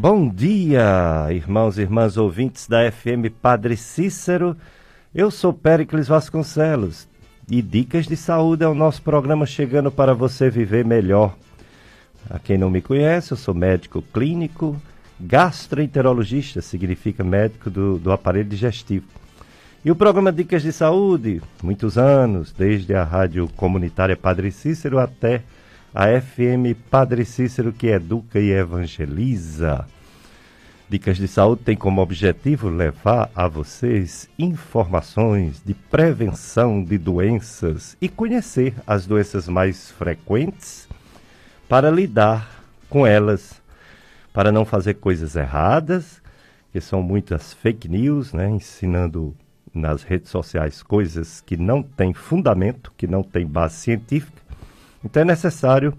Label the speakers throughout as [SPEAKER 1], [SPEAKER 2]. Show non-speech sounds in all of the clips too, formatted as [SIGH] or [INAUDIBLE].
[SPEAKER 1] Bom dia, irmãos e irmãs ouvintes da FM Padre Cícero. Eu sou Péricles Vasconcelos e Dicas de Saúde é o nosso programa chegando para você viver melhor. A quem não me conhece, eu sou médico clínico, gastroenterologista, significa médico do, do aparelho digestivo. E o programa Dicas de Saúde, muitos anos, desde a rádio comunitária Padre Cícero até a FM Padre Cícero que educa e evangeliza. Dicas de Saúde tem como objetivo levar a vocês informações de prevenção de doenças e conhecer as doenças mais frequentes para lidar com elas, para não fazer coisas erradas, que são muitas fake news, né, ensinando nas redes sociais coisas que não têm fundamento, que não têm base científica então é necessário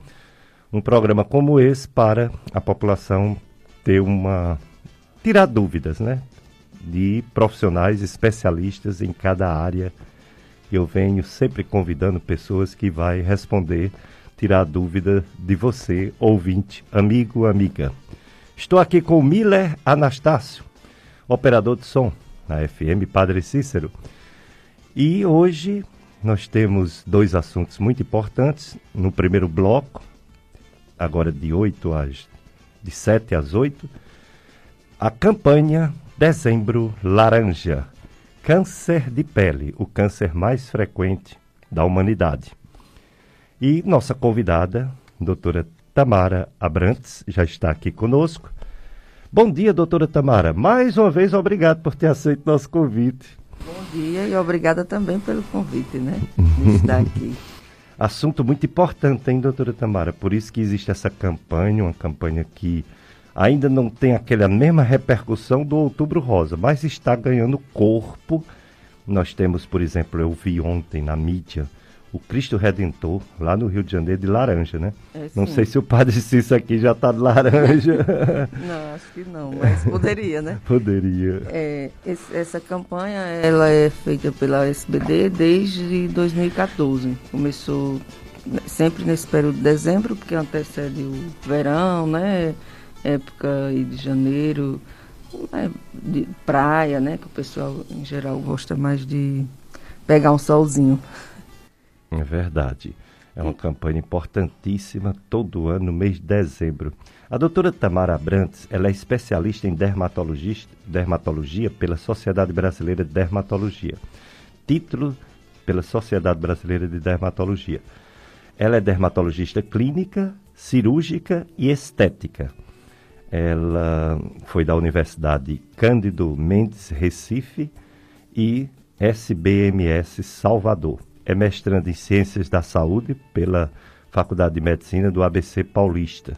[SPEAKER 1] um programa como esse para a população ter uma tirar dúvidas, né? De profissionais especialistas em cada área. Eu venho sempre convidando pessoas que vai responder, tirar dúvida de você, ouvinte, amigo, amiga. Estou aqui com Miller Anastácio, operador de som na FM Padre Cícero. E hoje nós temos dois assuntos muito importantes. No primeiro bloco, agora de 8 às de 7 às 8, a campanha Dezembro Laranja. Câncer de pele, o câncer mais frequente da humanidade. E nossa convidada, doutora Tamara Abrantes, já está aqui conosco. Bom dia, doutora Tamara. Mais uma vez, obrigado por ter aceito nosso convite.
[SPEAKER 2] Bom dia e obrigada também pelo convite, né? [LAUGHS] De estar aqui.
[SPEAKER 1] Assunto muito importante, hein, doutora Tamara? Por isso que existe essa campanha, uma campanha que ainda não tem aquela mesma repercussão do Outubro Rosa, mas está ganhando corpo. Nós temos, por exemplo, eu vi ontem na mídia o Cristo Redentor, lá no Rio de Janeiro, de laranja, né? É, não sei se o Padre Cícero aqui já está de laranja. [LAUGHS]
[SPEAKER 2] não, acho que não, mas poderia, né? [LAUGHS]
[SPEAKER 1] poderia.
[SPEAKER 2] É, esse, essa campanha, ela é feita pela SBD desde 2014. Começou sempre nesse período de dezembro, porque antecede o verão, né? Época de janeiro, né? de praia, né? Que o pessoal, em geral, gosta mais de pegar um solzinho.
[SPEAKER 1] É verdade. É uma campanha importantíssima todo ano, no mês de dezembro. A doutora Tamara Abrantes ela é especialista em dermatologia pela Sociedade Brasileira de Dermatologia. Título pela Sociedade Brasileira de Dermatologia. Ela é dermatologista clínica, cirúrgica e estética. Ela foi da Universidade Cândido Mendes Recife e SBMS Salvador é mestrando em Ciências da Saúde pela Faculdade de Medicina do ABC Paulista.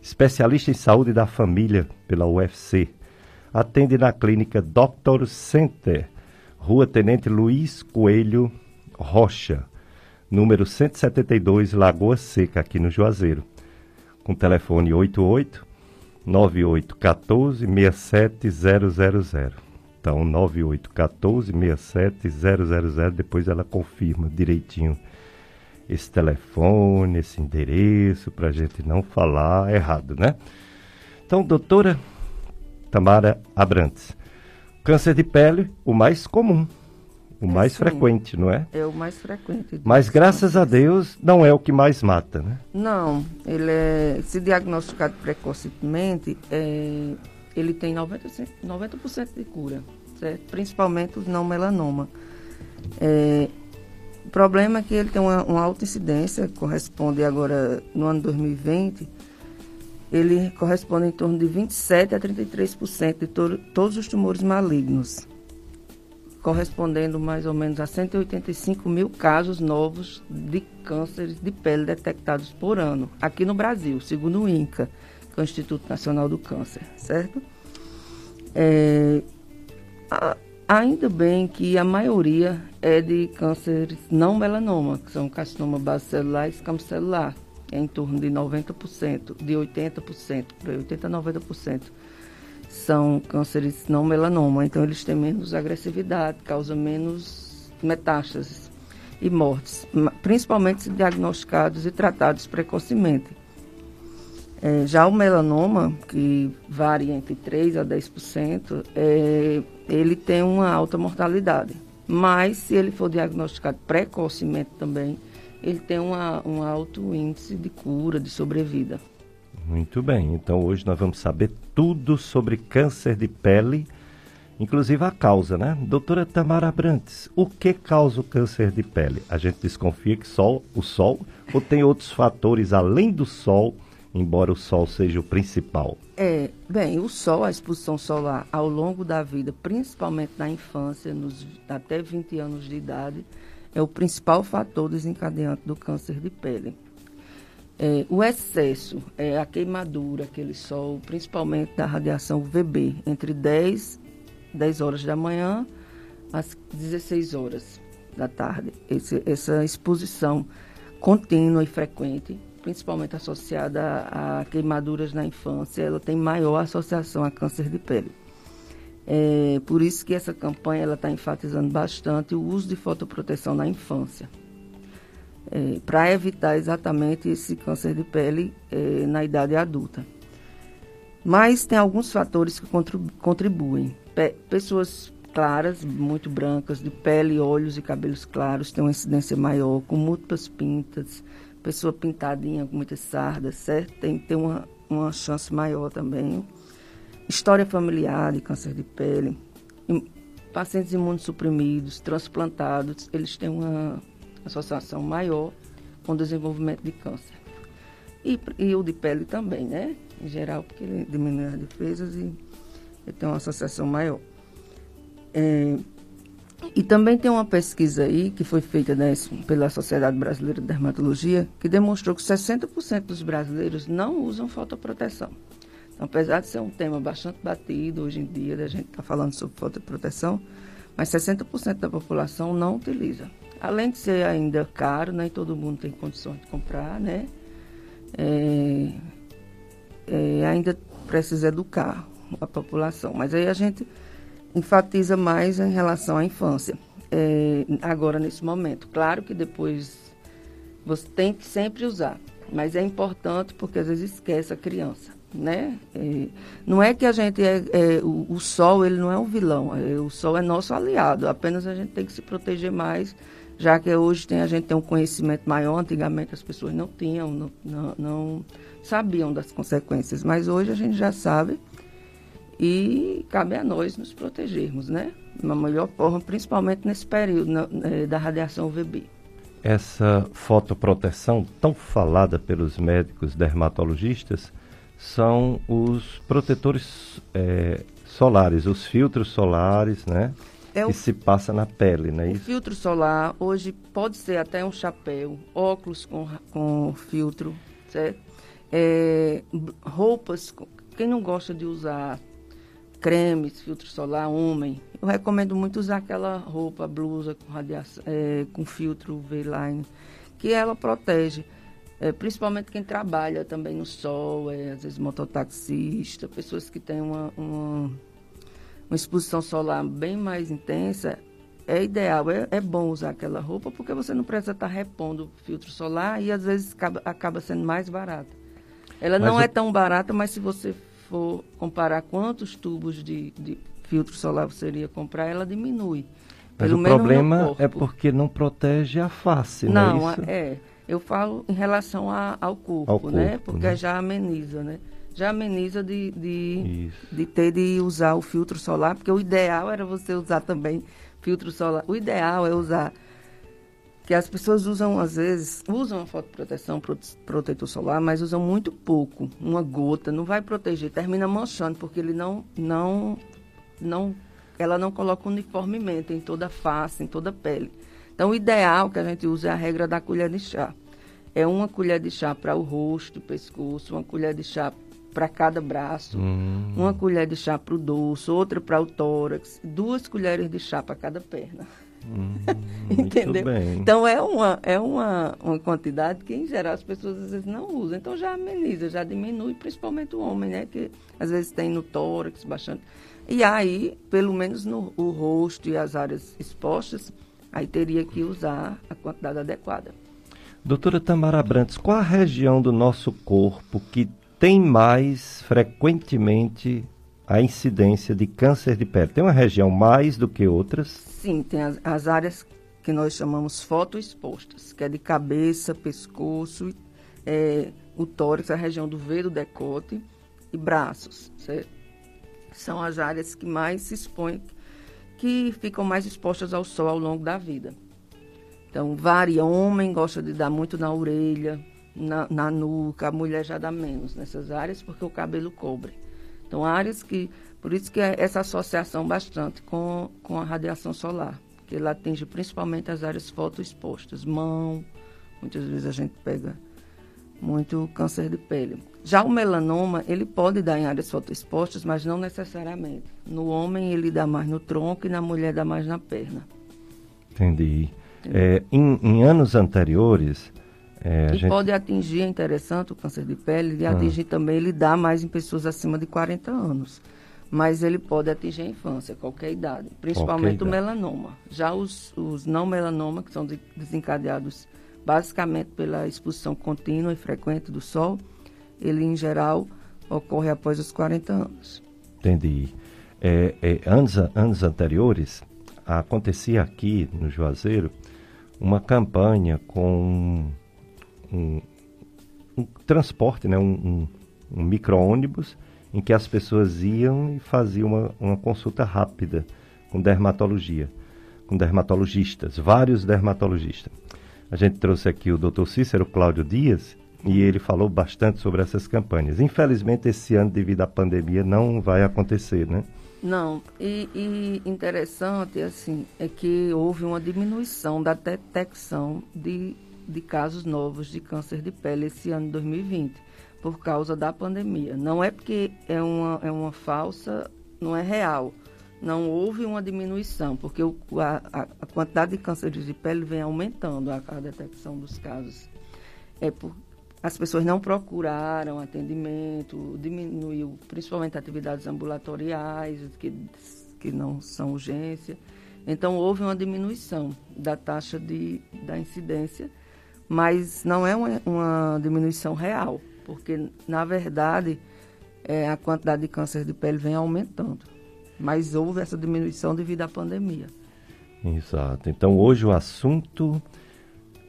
[SPEAKER 1] Especialista em Saúde da Família pela UFC. Atende na clínica Doctor Center, Rua Tenente Luiz Coelho Rocha, número 172, Lagoa Seca, aqui no Juazeiro. Com telefone 88 9814 67000. Então, 9814-67000, depois ela confirma direitinho esse telefone, esse endereço, para a gente não falar errado, né? Então, doutora Tamara Abrantes, câncer de pele, o mais comum, o é mais sim, frequente, não é?
[SPEAKER 2] É o mais frequente.
[SPEAKER 1] Mas graças a Deus não é o que mais mata, né?
[SPEAKER 2] Não, ele é, se diagnosticado precocemente, é, ele tem 90%, 90 de cura, certo? principalmente o não melanoma. É, o problema é que ele tem uma, uma alta incidência, corresponde agora no ano 2020, ele corresponde em torno de 27 a 33% de to todos os tumores malignos, correspondendo mais ou menos a 185 mil casos novos de cânceres de pele detectados por ano, aqui no Brasil, segundo o INCA que é o Instituto Nacional do Câncer, certo? É, a, ainda bem que a maioria é de cânceres não melanoma, que são carcinoma base celular e escama celular, é em torno de 90%, de 80%, para 80% a 90% são cânceres não melanoma, então eles têm menos agressividade, causam menos metástases e mortes, principalmente se diagnosticados e tratados precocemente. É, já o melanoma, que varia entre 3% a 10%, é, ele tem uma alta mortalidade. Mas, se ele for diagnosticado precocemente também, ele tem uma, um alto índice de cura, de sobrevida.
[SPEAKER 1] Muito bem, então hoje nós vamos saber tudo sobre câncer de pele, inclusive a causa, né? Doutora Tamara Abrantes, o que causa o câncer de pele? A gente desconfia que sol, o sol ou tem outros fatores além do sol? Embora o sol seja o principal?
[SPEAKER 2] É, bem, o sol, a exposição solar ao longo da vida, principalmente na infância, nos até 20 anos de idade, é o principal fator desencadeante do câncer de pele. É, o excesso, é a queimadura, aquele sol, principalmente da radiação UVB, entre 10, 10 horas da manhã às 16 horas da tarde. Esse, essa exposição contínua e frequente principalmente associada a, queimaduras na infância, ela tem maior associação a câncer de pele. É, por isso que essa campanha está enfatizando bastante o uso de fotoproteção na infância, é, para evitar exatamente esse câncer de pele é, na idade adulta. Mas tem alguns fatores que contribuem. Pe pessoas claras, muito brancas, de pele, olhos e cabelos claros, têm uma incidência maior, com múltiplas pintas, pessoa pintadinha com muitas sardas, certo? Tem que ter uma, uma chance maior também. História familiar de câncer de pele. Pacientes imunossuprimidos, transplantados, eles têm uma associação maior com desenvolvimento de câncer. E, e o de pele também, né? Em geral, porque ele diminui as defesas e ele tem uma associação maior. É, e também tem uma pesquisa aí que foi feita né, pela Sociedade Brasileira de Dermatologia que demonstrou que 60% dos brasileiros não usam fotoproteção. Então, apesar de ser um tema bastante batido hoje em dia, da gente estar tá falando sobre fotoproteção, mas 60% da população não utiliza. Além de ser ainda caro, nem todo mundo tem condições de comprar, né? É, é, ainda precisa educar a população. Mas aí a gente enfatiza mais em relação à infância, é, agora nesse momento. Claro que depois você tem que sempre usar, mas é importante porque às vezes esquece a criança, né? É, não é que a gente é, é o, o, sol ele não é um vilão, é, o sol é nosso aliado. Apenas a gente tem que se proteger mais, já que hoje tem a gente tem um conhecimento maior. Antigamente as pessoas não tinham, não, não, não sabiam das consequências, mas hoje a gente já sabe e cabe a nós nos protegermos, né? De uma melhor forma, principalmente nesse período na, é, da radiação UVB.
[SPEAKER 1] Essa fotoproteção tão falada pelos médicos dermatologistas são os protetores é, solares, os filtros solares, né? É o, que se passa na pele, né?
[SPEAKER 2] O filtro solar hoje pode ser até um chapéu, óculos com, com filtro, certo? É, roupas, quem não gosta de usar cremes, filtro solar, homem. Eu recomendo muito usar aquela roupa, blusa com, radiação, é, com filtro V-line, que ela protege. É, principalmente quem trabalha também no sol, é, às vezes mototaxista, pessoas que têm uma, uma, uma exposição solar bem mais intensa, é ideal, é, é, bom usar aquela roupa porque você não precisa estar repondo filtro solar e às vezes acaba, acaba sendo mais barata. Ela mas não é tão barata, mas se você for comparar quantos tubos de, de filtro solar você iria comprar, ela diminui.
[SPEAKER 1] Mas o problema é porque não protege a face,
[SPEAKER 2] não,
[SPEAKER 1] não
[SPEAKER 2] é isso? é. Eu falo em relação a, ao, corpo, ao, corpo, né? Porque né? já ameniza, né? Já ameniza de, de, de ter de usar o filtro solar, porque o ideal era você usar também filtro solar. O ideal é usar que as pessoas usam, às vezes, usam a fotoproteção, protetor solar, mas usam muito pouco. Uma gota não vai proteger, termina manchando, porque ele não, não, não, ela não coloca uniformemente em toda a face, em toda a pele. Então, o ideal que a gente usa é a regra da colher de chá. É uma colher de chá para o rosto, pescoço, uma colher de chá para cada braço, hum. uma colher de chá para o dorso, outra para o tórax, duas colheres de chá para cada perna.
[SPEAKER 1] Hum, [LAUGHS] Entendeu?
[SPEAKER 2] Então é uma, é uma, uma quantidade que, em geral, as pessoas às vezes não usam. Então já ameniza, já diminui, principalmente o homem, né? Que às vezes tem no tórax bastante. E aí, pelo menos no o rosto e as áreas expostas, aí teria que usar a quantidade adequada.
[SPEAKER 1] Doutora Tamara Brantes, qual a região do nosso corpo que tem mais frequentemente a incidência de câncer de pele? Tem uma região mais do que outras?
[SPEAKER 2] Sim, tem as, as áreas que nós chamamos fotoexpostas, que é de cabeça, pescoço, é, o tórax, a região do V do decote e braços. Certo? São as áreas que mais se expõem, que ficam mais expostas ao sol ao longo da vida. Então, varia. Homem gosta de dar muito na orelha, na, na nuca, a mulher já dá menos nessas áreas, porque o cabelo cobre. Então, áreas que. Por isso que é essa associação bastante com, com a radiação solar, que ela atinge principalmente as áreas fotoexpostas, mão, muitas vezes a gente pega muito câncer de pele. Já o melanoma, ele pode dar em áreas fotoexpostas, mas não necessariamente. No homem, ele dá mais no tronco e na mulher dá mais na perna.
[SPEAKER 1] Entendi. É, em, em, anos anteriores.
[SPEAKER 2] É, e gente... pode atingir, é interessante, o câncer de pele, ele ah. atingir também, ele dá mais em pessoas acima de 40 anos. Mas ele pode atingir a infância, qualquer idade, principalmente qualquer o idade. melanoma. Já os, os não melanoma, que são desencadeados basicamente pela exposição contínua e frequente do sol, ele em geral ocorre após os 40 anos.
[SPEAKER 1] Entendi. É, é, anos, anos anteriores, acontecia aqui no Juazeiro uma campanha com um, um, um transporte, né, um, um, micro-ônibus, em que as pessoas iam e faziam uma, uma consulta rápida com dermatologia, com dermatologistas, vários dermatologistas. A gente trouxe aqui o Dr. Cícero Cláudio Dias e ele falou bastante sobre essas campanhas. Infelizmente, esse ano, devido à pandemia, não vai acontecer, né?
[SPEAKER 2] Não, e, e, interessante assim é que houve uma diminuição da detecção de, de casos novos de câncer de pele esse ano 2020 por causa da pandemia. Não é porque é uma, é uma falsa, não é real. Não houve uma diminuição, porque o, a, a, quantidade de cânceres de pele vem aumentando a, a detecção dos casos. É por, as pessoas não procuraram atendimento, diminuiu principalmente atividades ambulatoriais, que, que não são urgência. Então, houve uma diminuição da taxa de, da incidência, mas não é uma, uma diminuição real, porque, na verdade, é, a quantidade de câncer de pele vem aumentando. Mas houve essa diminuição devido à pandemia.
[SPEAKER 1] Exato. Então, hoje o assunto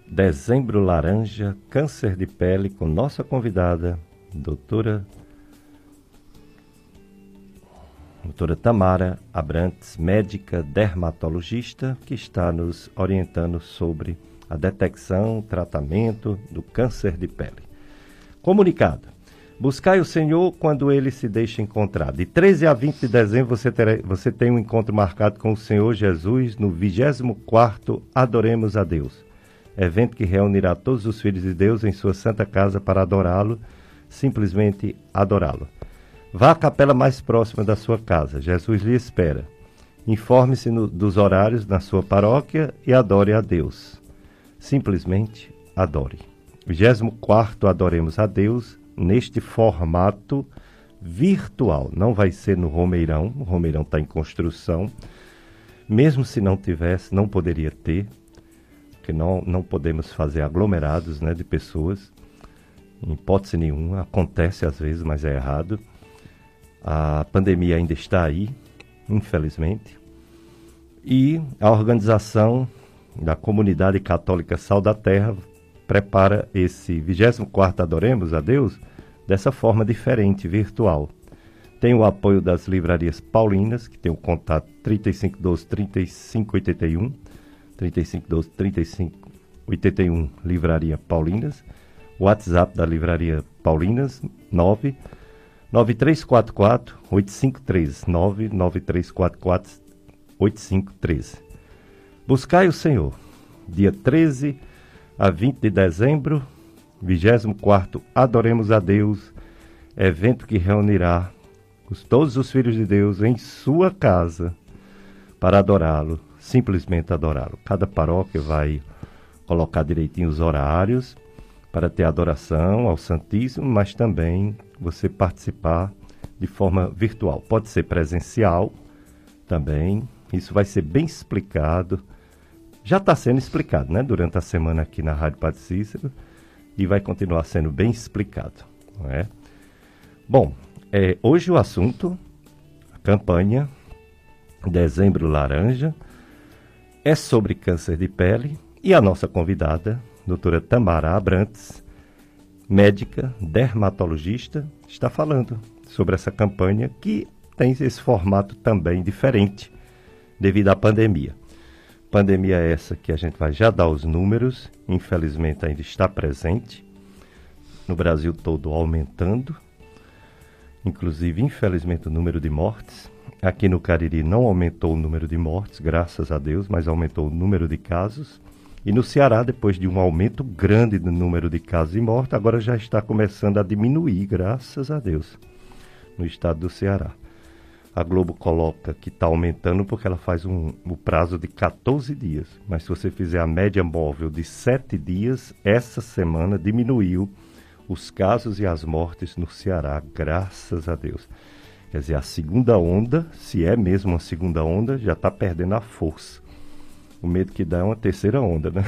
[SPEAKER 1] Dezembro Laranja, Câncer de Pele, com nossa convidada, doutora, doutora Tamara Abrantes, médica dermatologista, que está nos orientando sobre a detecção, tratamento do câncer de pele. Comunicado. Buscai o Senhor quando ele se deixa encontrar. De 13 a 20 de dezembro você, terá, você tem um encontro marcado com o Senhor Jesus no 24º Adoremos a Deus evento que reunirá todos os filhos de Deus em sua santa casa para adorá-lo, simplesmente adorá-lo. Vá à capela mais próxima da sua casa, Jesus lhe espera. Informe-se dos horários na sua paróquia e adore a Deus. Simplesmente adore. 24 Adoremos a Deus neste formato virtual. Não vai ser no Romeirão, o Romeirão está em construção. Mesmo se não tivesse, não poderia ter, que não, não podemos fazer aglomerados né, de pessoas, em hipótese nenhuma, acontece às vezes, mas é errado. A pandemia ainda está aí, infelizmente, e a organização da Comunidade Católica Sal da Terra prepara esse 24 Adoremos a Deus dessa forma diferente, virtual. Tem o apoio das livrarias paulinas, que tem o contato 3512 3581 3512 3581 Livraria Paulinas. WhatsApp da Livraria Paulinas 9 9344 8513 99344 8513. Buscai o Senhor. Dia 13 a 20 de dezembro, 24 Adoremos a Deus, evento que reunirá os, todos os filhos de Deus em sua casa para adorá-lo simplesmente adorá-lo. Cada paróquia vai colocar direitinho os horários para ter adoração ao Santíssimo, mas também você participar de forma virtual. Pode ser presencial também, isso vai ser bem explicado. Já está sendo explicado, né? Durante a semana aqui na Rádio Padre Cícero e vai continuar sendo bem explicado, não é? Bom, é, hoje o assunto, a campanha Dezembro Laranja, é sobre câncer de pele e a nossa convidada, doutora Tamara Abrantes, médica, dermatologista, está falando sobre essa campanha que tem esse formato também diferente devido à pandemia. Pandemia essa que a gente vai já dar os números, infelizmente ainda está presente, no Brasil todo aumentando, inclusive, infelizmente, o número de mortes. Aqui no Cariri não aumentou o número de mortes, graças a Deus, mas aumentou o número de casos. E no Ceará, depois de um aumento grande do número de casos e mortes, agora já está começando a diminuir, graças a Deus, no estado do Ceará a Globo coloca que está aumentando porque ela faz um, o prazo de 14 dias. Mas se você fizer a média móvel de 7 dias, essa semana diminuiu os casos e as mortes no Ceará, graças a Deus. Quer dizer, a segunda onda, se é mesmo uma segunda onda, já está perdendo a força. O medo que dá é uma terceira onda, né?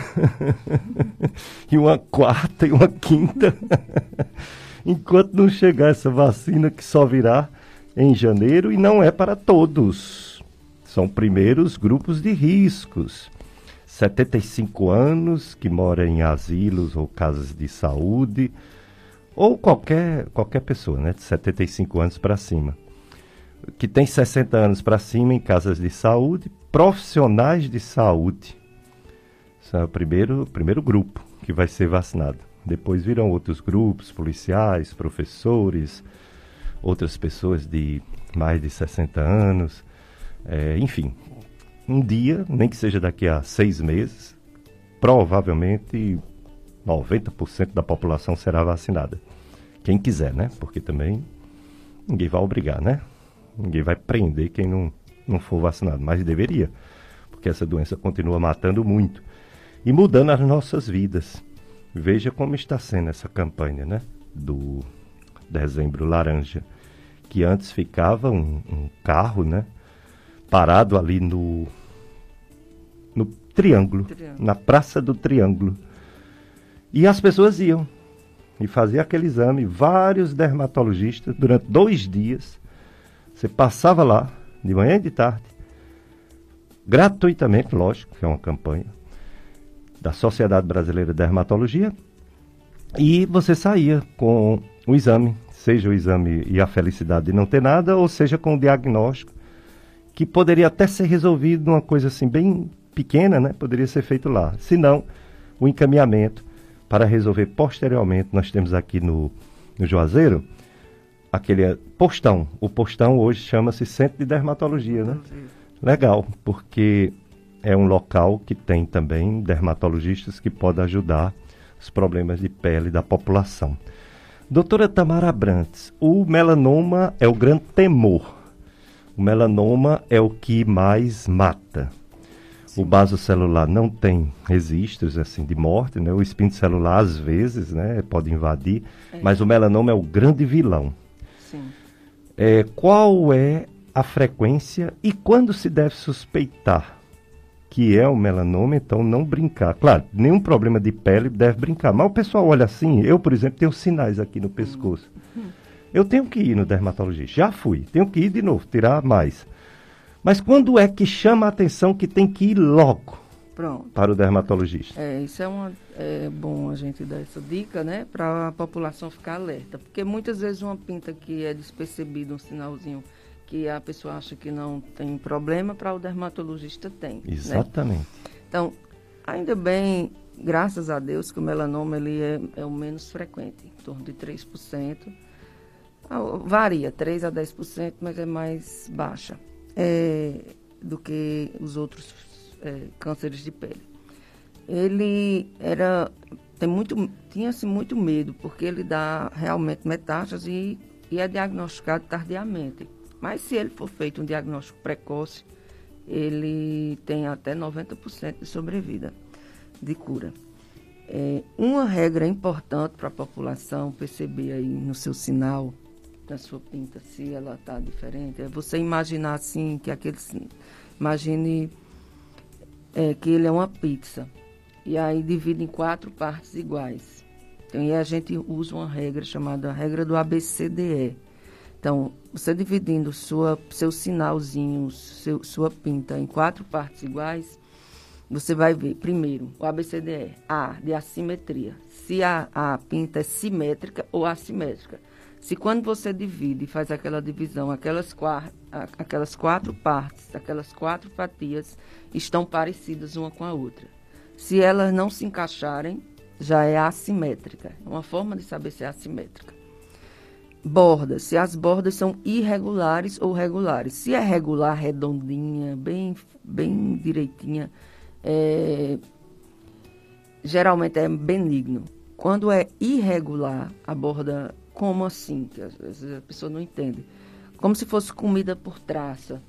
[SPEAKER 1] [LAUGHS] e uma quarta e uma quinta. [LAUGHS] Enquanto não chegar essa vacina que só virá em janeiro e não é para todos. São primeiros grupos de riscos. 75 anos que mora em asilos ou casas de saúde, ou qualquer, qualquer pessoa, né, de 75 anos para cima, que tem 60 anos para cima em casas de saúde, profissionais de saúde. Esse é o primeiro, primeiro grupo que vai ser vacinado. Depois virão outros grupos, policiais, professores, outras pessoas de mais de 60 anos, é, enfim. Um dia, nem que seja daqui a seis meses, provavelmente 90% da população será vacinada. Quem quiser, né? Porque também ninguém vai obrigar, né? Ninguém vai prender quem não, não for vacinado, mas deveria, porque essa doença continua matando muito e mudando as nossas vidas. Veja como está sendo essa campanha, né? Do dezembro laranja que antes ficava um, um carro, né? Parado ali no, no triângulo, triângulo, na Praça do Triângulo. E as pessoas iam e faziam aquele exame, vários dermatologistas, durante dois dias. Você passava lá, de manhã e de tarde, gratuitamente, lógico, que é uma campanha da Sociedade Brasileira de Dermatologia, e você saía com o exame seja o exame e a felicidade de não ter nada, ou seja com o diagnóstico, que poderia até ser resolvido numa coisa assim bem pequena, né? Poderia ser feito lá. Se não, o encaminhamento para resolver posteriormente. Nós temos aqui no, no Juazeiro aquele postão. O postão hoje chama-se Centro de Dermatologia, né? Legal, porque é um local que tem também dermatologistas que podem ajudar os problemas de pele da população. Doutora Tamara Abrantes, o melanoma é o grande temor. O melanoma é o que mais mata. Sim. O vaso celular não tem registros assim de morte, né? O espinho celular às vezes, né, pode invadir, é. mas o melanoma é o grande vilão. Sim. É, qual é a frequência e quando se deve suspeitar que é o melanoma, então não brincar. Claro, nenhum problema de pele deve brincar. Mas o pessoal olha assim, eu, por exemplo, tenho sinais aqui no pescoço. Eu tenho que ir no dermatologista. Já fui, tenho que ir de novo, tirar mais. Mas quando é que chama a atenção que tem que ir logo Pronto. para o dermatologista?
[SPEAKER 2] É, isso é, uma, é bom a gente dar essa dica, né? Para a população ficar alerta. Porque muitas vezes uma pinta que é despercebida, um sinalzinho que a pessoa acha que não tem problema, para o dermatologista tem. Né?
[SPEAKER 1] Exatamente. Né?
[SPEAKER 2] Então, ainda bem, graças a Deus, que o melanoma ele é, é o menos frequente, em torno de 3%. Ah, varia, 3 a 10%, mas é mais baixa é, do que os outros é, cânceres de pele. Ele era tem muito tinha-se muito medo porque ele dá realmente metástase e, e é diagnosticado tardiamente. Mas se ele for feito um diagnóstico precoce, ele tem até 90% de sobrevida, de cura. É, uma regra importante para a população perceber aí no seu sinal, na sua pinta, se ela está diferente, é você imaginar assim, que aquele. Imagine é, que ele é uma pizza. E aí divide em quatro partes iguais. Então, e a gente usa uma regra chamada regra do ABCDE Então, você dividindo sua, seu sinalzinho, seu, sua pinta em quatro partes iguais, você vai ver, primeiro, o ABCDE, A, de assimetria. Se a, a pinta é simétrica ou assimétrica. Se quando você divide faz aquela divisão, aquelas, aquelas quatro partes, aquelas quatro fatias estão parecidas uma com a outra. Se elas não se encaixarem, já é assimétrica. É uma forma de saber se é assimétrica. Bordas, se as bordas são irregulares ou regulares. Se é regular, redondinha, bem, bem direitinha, é, geralmente é benigno. Quando é irregular, a borda como assim? Que às vezes a pessoa não entende. Como se fosse comida por traça.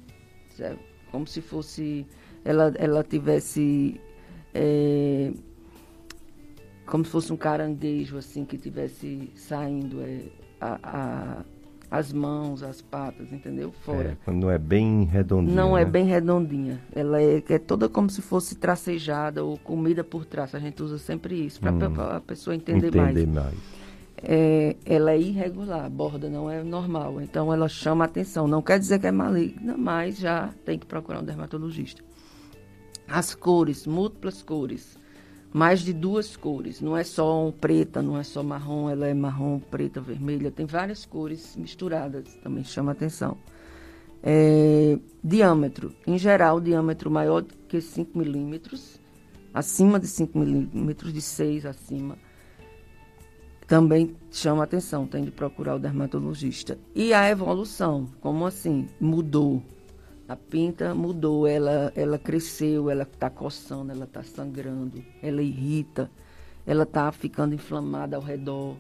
[SPEAKER 2] Certo? Como se fosse. Ela, ela tivesse. É, como se fosse um caranguejo, assim, que tivesse saindo é, a, a, as mãos, as patas, entendeu? Fora. É,
[SPEAKER 1] quando não é bem redondinha.
[SPEAKER 2] Não
[SPEAKER 1] é
[SPEAKER 2] né? é bem redondinha. Ela é, é, toda como se fosse tracejada ou comida por traça. A gente usa sempre isso, para hum, a pessoa entender,
[SPEAKER 1] entender mais. mais
[SPEAKER 2] é, ela é irregular, a borda não é normal. Então ela chama atenção. Não quer dizer que é maligna, mas já tem que procurar um dermatologista. As cores, múltiplas cores. Mais de duas cores. Não é só preta, não é só marrom, ela é marrom, preta, vermelha. Tem várias cores misturadas, também chama atenção. É, diâmetro. Em geral, diâmetro maior que 5 milímetros. Acima de 5 milímetros, de 6 acima também chama atenção, tem de procurar o dermatologista. E a evolução, como assim? Mudou. A pinta mudou, ela, ela cresceu, ela está coçando, ela está sangrando, ela irrita, ela está ficando inflamada ao redor.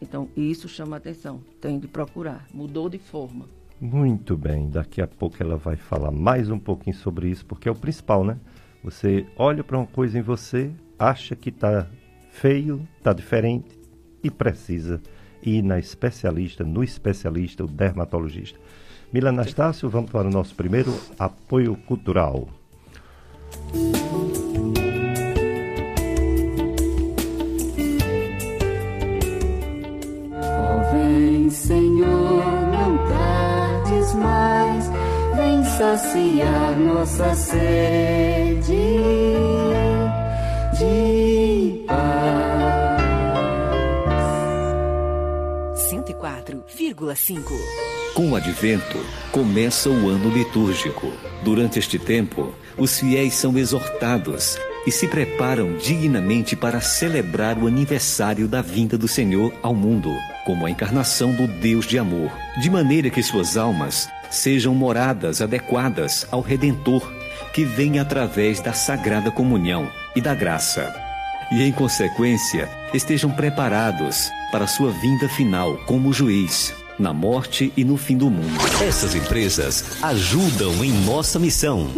[SPEAKER 2] Então, isso chama atenção, tem de procurar. Mudou de forma.
[SPEAKER 1] Muito bem, daqui a pouco ela vai falar mais um pouquinho sobre isso, porque é o principal, né? Você olha para uma coisa em você, acha que está feio, está diferente, e precisa ir na especialista, no especialista, o dermatologista. Mila Anastácio, vamos para o nosso primeiro apoio cultural.
[SPEAKER 3] Oh, vem, Senhor, não tardes mais, vem saciar nossa sede de paz.
[SPEAKER 4] 104,5. Com o advento, começa o ano litúrgico. Durante este tempo, os fiéis são exortados e se preparam dignamente para celebrar o aniversário da vinda do Senhor ao mundo, como a encarnação do Deus de amor, de maneira que suas almas sejam moradas adequadas ao Redentor, que vem através da sagrada comunhão e da graça. E, em consequência, estejam preparados para sua vinda final como juiz, na morte e no fim do mundo. Essas empresas ajudam em nossa missão.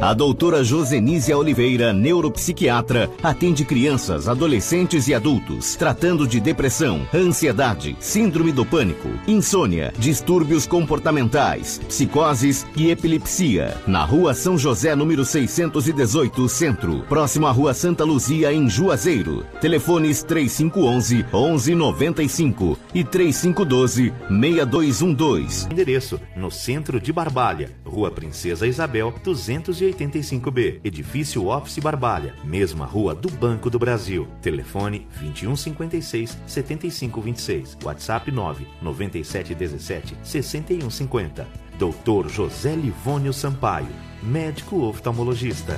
[SPEAKER 5] A doutora Josenísia Oliveira, neuropsiquiatra, atende crianças, adolescentes e adultos, tratando de depressão, ansiedade, síndrome do pânico, insônia, distúrbios comportamentais, psicoses e epilepsia. Na rua São José, número 618, Centro, próximo à rua Santa Luzia, em Juazeiro. Telefones 3511 1195 e 3512 6212.
[SPEAKER 6] Endereço: no centro de Barbalha, Rua Princesa Isabel, 200 285B, Edifício Office Barbalha, mesma rua do Banco do Brasil. Telefone 2156 7526. WhatsApp 9 9717 6150. Doutor José Livônio Sampaio, médico oftalmologista.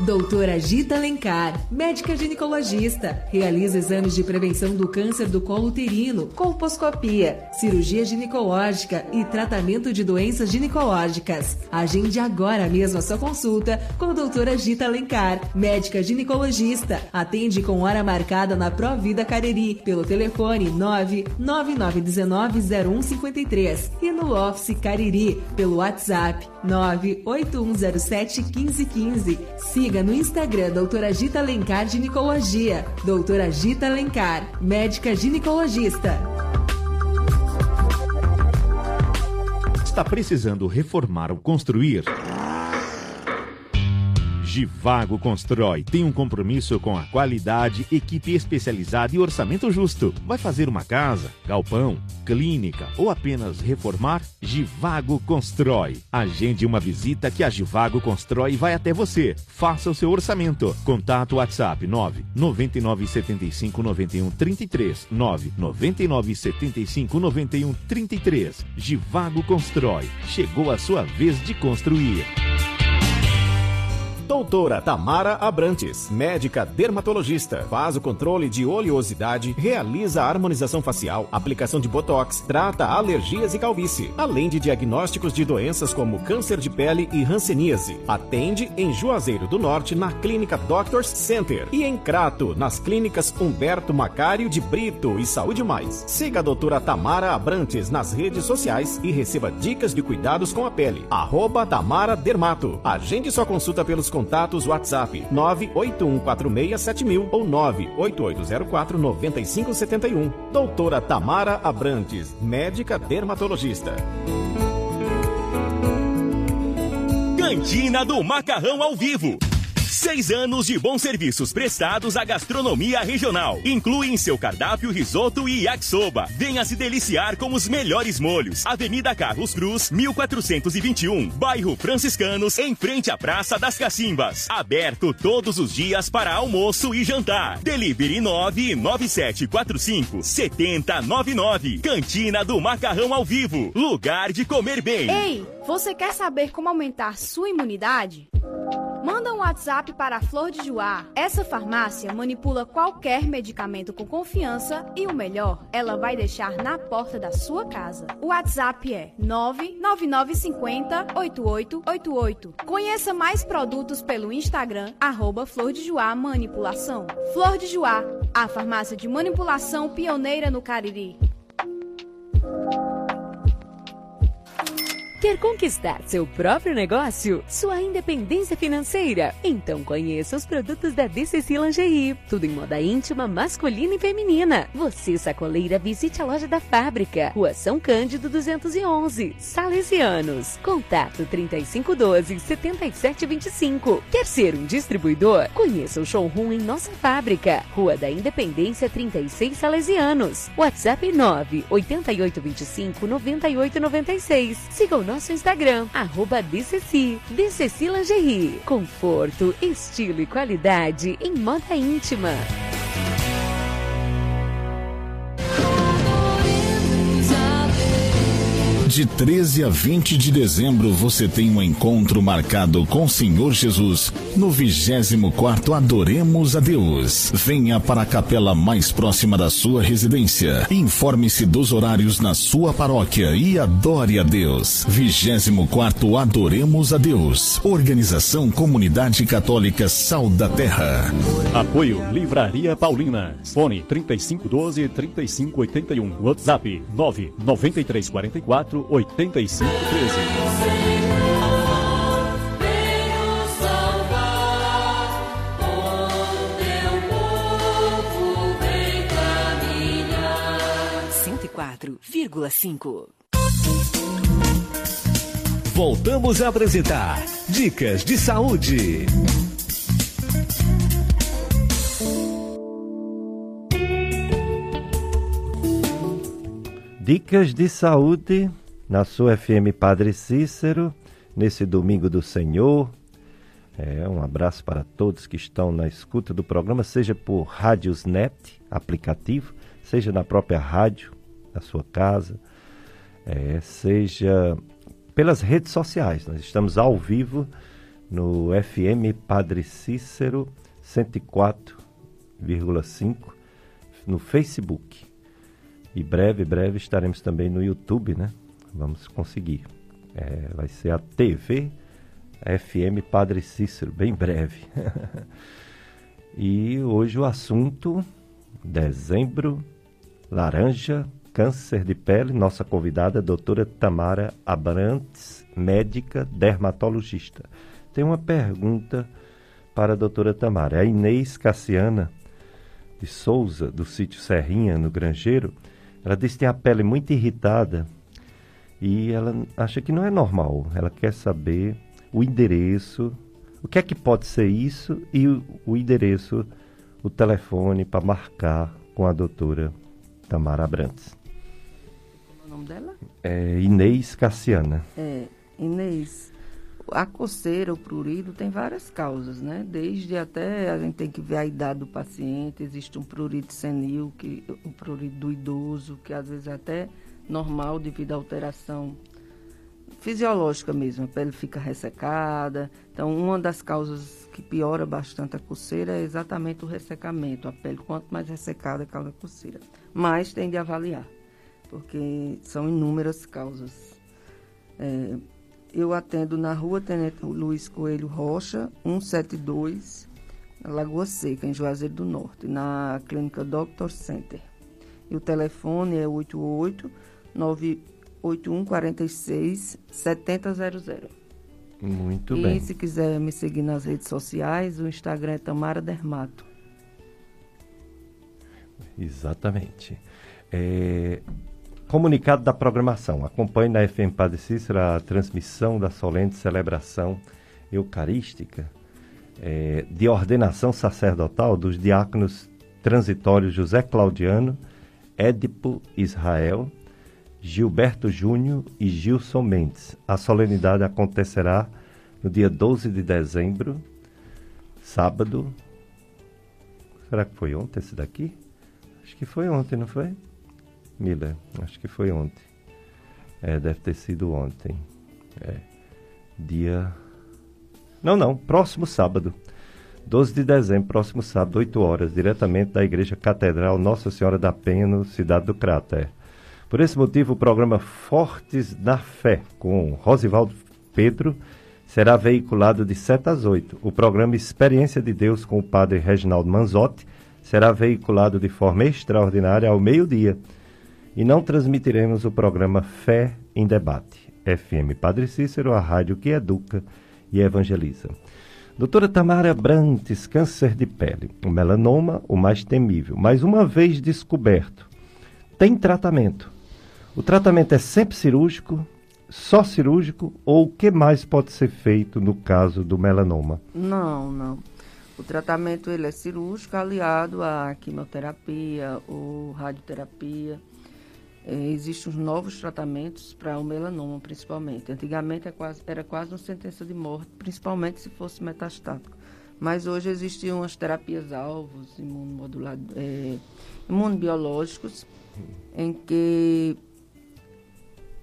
[SPEAKER 7] Doutora Gita Alencar, médica ginecologista, realiza exames de prevenção do câncer do colo uterino, colposcopia, cirurgia ginecológica e tratamento de doenças ginecológicas. Agende agora mesmo a sua consulta com a doutora Gita Alencar, médica ginecologista. Atende com hora marcada na Provida Cariri, pelo telefone 999190153 e no Office Cariri, pelo WhatsApp 98107 1515. Siga no Instagram Doutora Gita Alencar Ginecologia. Doutora Gita Alencar, médica ginecologista.
[SPEAKER 6] Está precisando reformar ou construir?
[SPEAKER 8] Givago Constrói tem um compromisso com a qualidade, equipe especializada e orçamento justo. Vai fazer uma casa, galpão, clínica ou apenas reformar? Givago Constrói. Agende uma visita que a Givago Constrói vai até você. Faça o seu orçamento. Contato WhatsApp 9 99 75 91 33 9 99 75 91 33. Givago Constrói. Chegou a sua vez de construir.
[SPEAKER 9] Doutora Tamara Abrantes, médica dermatologista, faz o controle de oleosidade, realiza harmonização facial, aplicação de botox, trata alergias e calvície, além de diagnósticos de doenças como câncer de pele e hanseníase. Atende em Juazeiro do Norte na Clínica Doctors Center e em Crato, nas clínicas Humberto Macário de Brito e Saúde Mais. Siga a doutora Tamara Abrantes nas redes sociais e receba dicas de cuidados com a pele. Arroba Tamara Dermato. Agende sua consulta pelos contatos WhatsApp 981467000 ou 988049571. Doutora Tamara Abrantes, médica dermatologista.
[SPEAKER 10] Cantina do Macarrão ao Vivo. Seis anos de bons serviços prestados à gastronomia regional. Inclui em seu cardápio risoto e yakisoba. Venha se deliciar com os melhores molhos. Avenida Carlos Cruz, 1421, bairro Franciscanos, em frente à Praça das Cacimbas. Aberto todos os dias para almoço e jantar. Delivery 99745 7099. Cantina do Macarrão ao Vivo. Lugar de comer bem.
[SPEAKER 11] Ei, você quer saber como aumentar sua imunidade? Manda um WhatsApp para a Flor de Juá. Essa farmácia manipula qualquer medicamento com confiança e o melhor, ela vai deixar na porta da sua casa. O WhatsApp é 99950 8888. Conheça mais produtos pelo Instagram, arroba Flor de Juá Manipulação. Flor de Juá, a farmácia de manipulação pioneira no Cariri.
[SPEAKER 12] Quer conquistar seu próprio negócio? Sua independência financeira? Então conheça os produtos da DCC Lingerie. Tudo em moda íntima, masculina e feminina. Você, sacoleira, visite a loja da fábrica. Rua São Cândido 211, Salesianos. Contato 3512-7725. Quer ser um distribuidor? Conheça o showroom em nossa fábrica. Rua da Independência 36 Salesianos. WhatsApp 9 8825 9896. Siga o nosso Instagram, arroba DCC, DCC Lingerie. Conforto, estilo e qualidade em moda íntima.
[SPEAKER 13] De 13 a 20 de dezembro você tem um encontro marcado com o Senhor Jesus no 24 Adoremos a Deus. Venha para a capela mais próxima da sua residência. Informe-se dos horários na sua paróquia e adore a Deus. 24 Adoremos a Deus. Organização Comunidade Católica Sal da Terra.
[SPEAKER 14] Apoio Livraria Paulina. Fone 3512 3581. WhatsApp 99344 8513.
[SPEAKER 15] vírgula cinco.
[SPEAKER 4] Voltamos a apresentar Dicas de Saúde.
[SPEAKER 1] Dicas de saúde na sua FM Padre Cícero, nesse domingo do Senhor. É, um abraço para todos que estão na escuta do programa, seja por Rádiosnet, aplicativo, seja na própria rádio, na sua casa, é, seja pelas redes sociais. Nós estamos ao vivo no FM Padre Cícero 104,5 no Facebook. E breve, breve estaremos também no YouTube, né? Vamos conseguir. É, vai ser a TV FM Padre Cícero, bem breve. [LAUGHS] e hoje o assunto, dezembro, laranja, câncer de pele. Nossa convidada é doutora Tamara Abrantes, médica dermatologista. Tem uma pergunta para a doutora Tamara. A Inês Cassiana de Souza, do sítio Serrinha, no Grangeiro, ela diz que tem a pele muito irritada e ela acha que não é normal. Ela quer saber o endereço O que é que pode ser isso e o, o endereço, o telefone para marcar com a doutora Tamara Abrantes.
[SPEAKER 2] O nome dela?
[SPEAKER 1] É Inês Cassiana.
[SPEAKER 2] É, Inês. A coceira, o prurido, tem várias causas, né? Desde até a gente tem que ver a idade do paciente, existe um prurido senil, que, o prurido do idoso, que às vezes é até normal devido à alteração fisiológica mesmo, a pele fica ressecada. Então, uma das causas que piora bastante a coceira é exatamente o ressecamento. A pele, quanto mais ressecada, causa coceira. Mas tem de avaliar, porque são inúmeras causas. É, eu atendo na rua Tenente Luiz Coelho Rocha, 172, na Lagoa Seca, em Juazeiro do Norte, na clínica Doctor Center. E o telefone é 88 8146 7000.
[SPEAKER 1] Muito
[SPEAKER 2] e
[SPEAKER 1] bem.
[SPEAKER 2] E se quiser me seguir nas redes sociais, o Instagram é Tamara Dermato.
[SPEAKER 1] Exatamente. É, comunicado da programação. Acompanhe na FM Padre Cícero a transmissão da solene celebração eucarística é, de ordenação sacerdotal dos diáconos transitórios José Claudiano, Édipo Israel, Gilberto Júnior e Gilson Mendes. A solenidade acontecerá no dia 12 de dezembro, sábado. Será que foi ontem esse daqui? Acho que foi ontem, não foi? Miller, acho que foi ontem. É, deve ter sido ontem. É. Dia. Não, não, próximo sábado. 12 de dezembro, próximo sábado, 8 horas, diretamente da Igreja Catedral Nossa Senhora da Penha, no Cidade do Cráter. Por esse motivo, o programa Fortes na Fé, com Rosivaldo Pedro, será veiculado de 7 às 8. O programa Experiência de Deus com o padre Reginaldo Manzotti será veiculado de forma extraordinária ao meio-dia. E não transmitiremos o programa Fé em Debate. FM Padre Cícero, a rádio que educa e evangeliza. Doutora Tamara Brantes, câncer de pele, o melanoma, o mais temível, mas uma vez descoberto, tem tratamento. O tratamento é sempre cirúrgico, só cirúrgico ou o que mais pode ser feito no caso do melanoma?
[SPEAKER 2] Não, não. O tratamento ele é cirúrgico aliado à quimioterapia ou radioterapia. É, existem os novos tratamentos para o melanoma, principalmente. Antigamente era é quase, era quase uma sentença de morte, principalmente se fosse metastático. Mas hoje existem umas terapias alvos, é, imunobiológicos, em que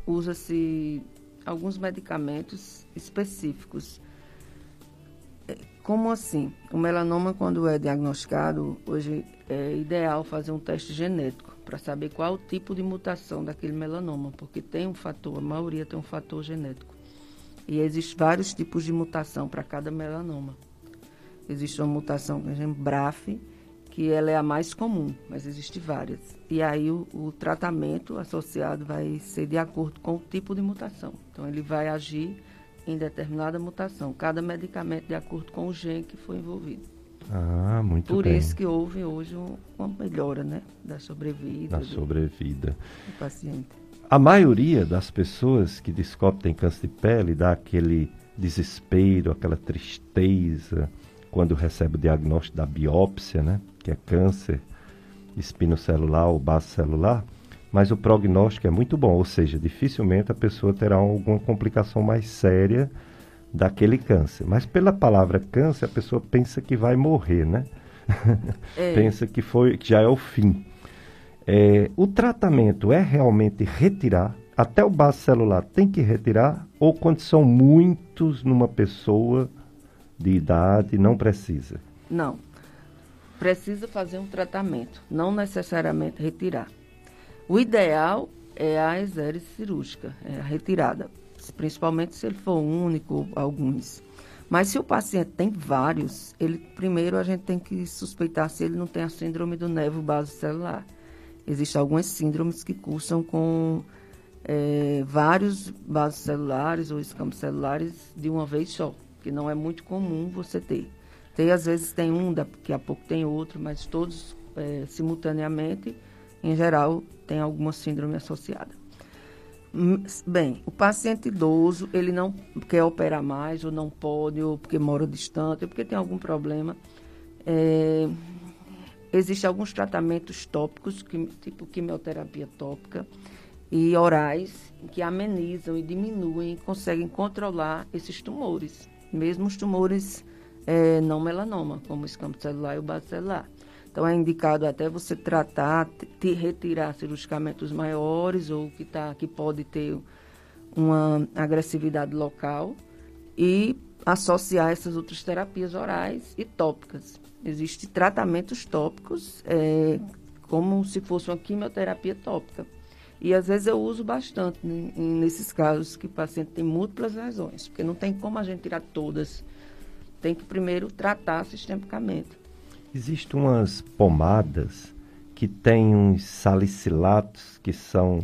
[SPEAKER 2] usa-se alguns medicamentos específicos. É, como assim? O melanoma, quando é diagnosticado, hoje é ideal fazer um teste genético para saber qual o tipo de mutação daquele melanoma, porque tem um fator, a maioria tem um fator genético. E existem vários tipos de mutação para cada melanoma. Existe uma mutação a gente BRAF, que ela é a mais comum, mas existe várias. E aí o, o, tratamento associado vai ser de acordo com o tipo de mutação. Então ele vai agir em determinada mutação, cada medicamento de acordo com o gene que foi envolvido.
[SPEAKER 1] Ah, muito
[SPEAKER 2] Por
[SPEAKER 1] bem.
[SPEAKER 2] isso que houve hoje uma melhora, né, da sobrevida.
[SPEAKER 1] Da
[SPEAKER 2] do,
[SPEAKER 1] sobrevida.
[SPEAKER 2] Do paciente.
[SPEAKER 1] A maioria das pessoas que descobrem câncer de pele dá aquele desespero, aquela tristeza quando recebe o diagnóstico da biópsia, né? que é câncer espinocelular ou base celular, mas o prognóstico é muito bom, ou seja, dificilmente a pessoa terá alguma complicação mais séria daquele câncer. Mas pela palavra câncer, a pessoa pensa que vai morrer, né? [LAUGHS] É. pensa que foi que já é o fim. É, o tratamento é realmente retirar, até o base celular tem que retirar, ou quando são muitos numa pessoa de idade, não precisa?
[SPEAKER 2] Não precisa fazer um tratamento, não necessariamente retirar. O ideal é a exérese cirúrgica, é a retirada, principalmente se ele for único, alguns. Mas se o paciente tem vários, ele primeiro a gente tem que suspeitar se ele não tem a síndrome do nervo celular. Existem algumas síndromes que cursam com é, vários vasos celulares ou escamas celulares de uma vez só, que não é muito comum você ter. Tem, às vezes tem um, daqui a pouco tem outro, mas todos é, simultaneamente, em geral, tem alguma síndrome associada. Hum, Bem, o paciente idoso, ele não quer operar mais, ou não pode, ou porque mora distante, ou porque tem algum problema. É, Existem alguns tratamentos tópicos, tipo quimioterapia tópica, e orais, que amenizam e diminuem, conseguem controlar esses tumores, mesmo os tumores é, não melanoma, como o escampo celular e o base celular. Então, é indicado até você tratar, te- retirar cirurgicamente os maiores ou que, tá, que pode ter uma agressividade local e associar essas outras terapias orais e tópicas. Existem tratamentos tópicos é, como se fosse uma quimioterapia tópica. E às vezes eu uso bastante né, nesses casos que o paciente tem múltiplas lesões, porque não tem como a gente tirar todas. Tem que primeiro tratar sistemicamente.
[SPEAKER 1] Existem umas pomadas que têm uns salicilatos que são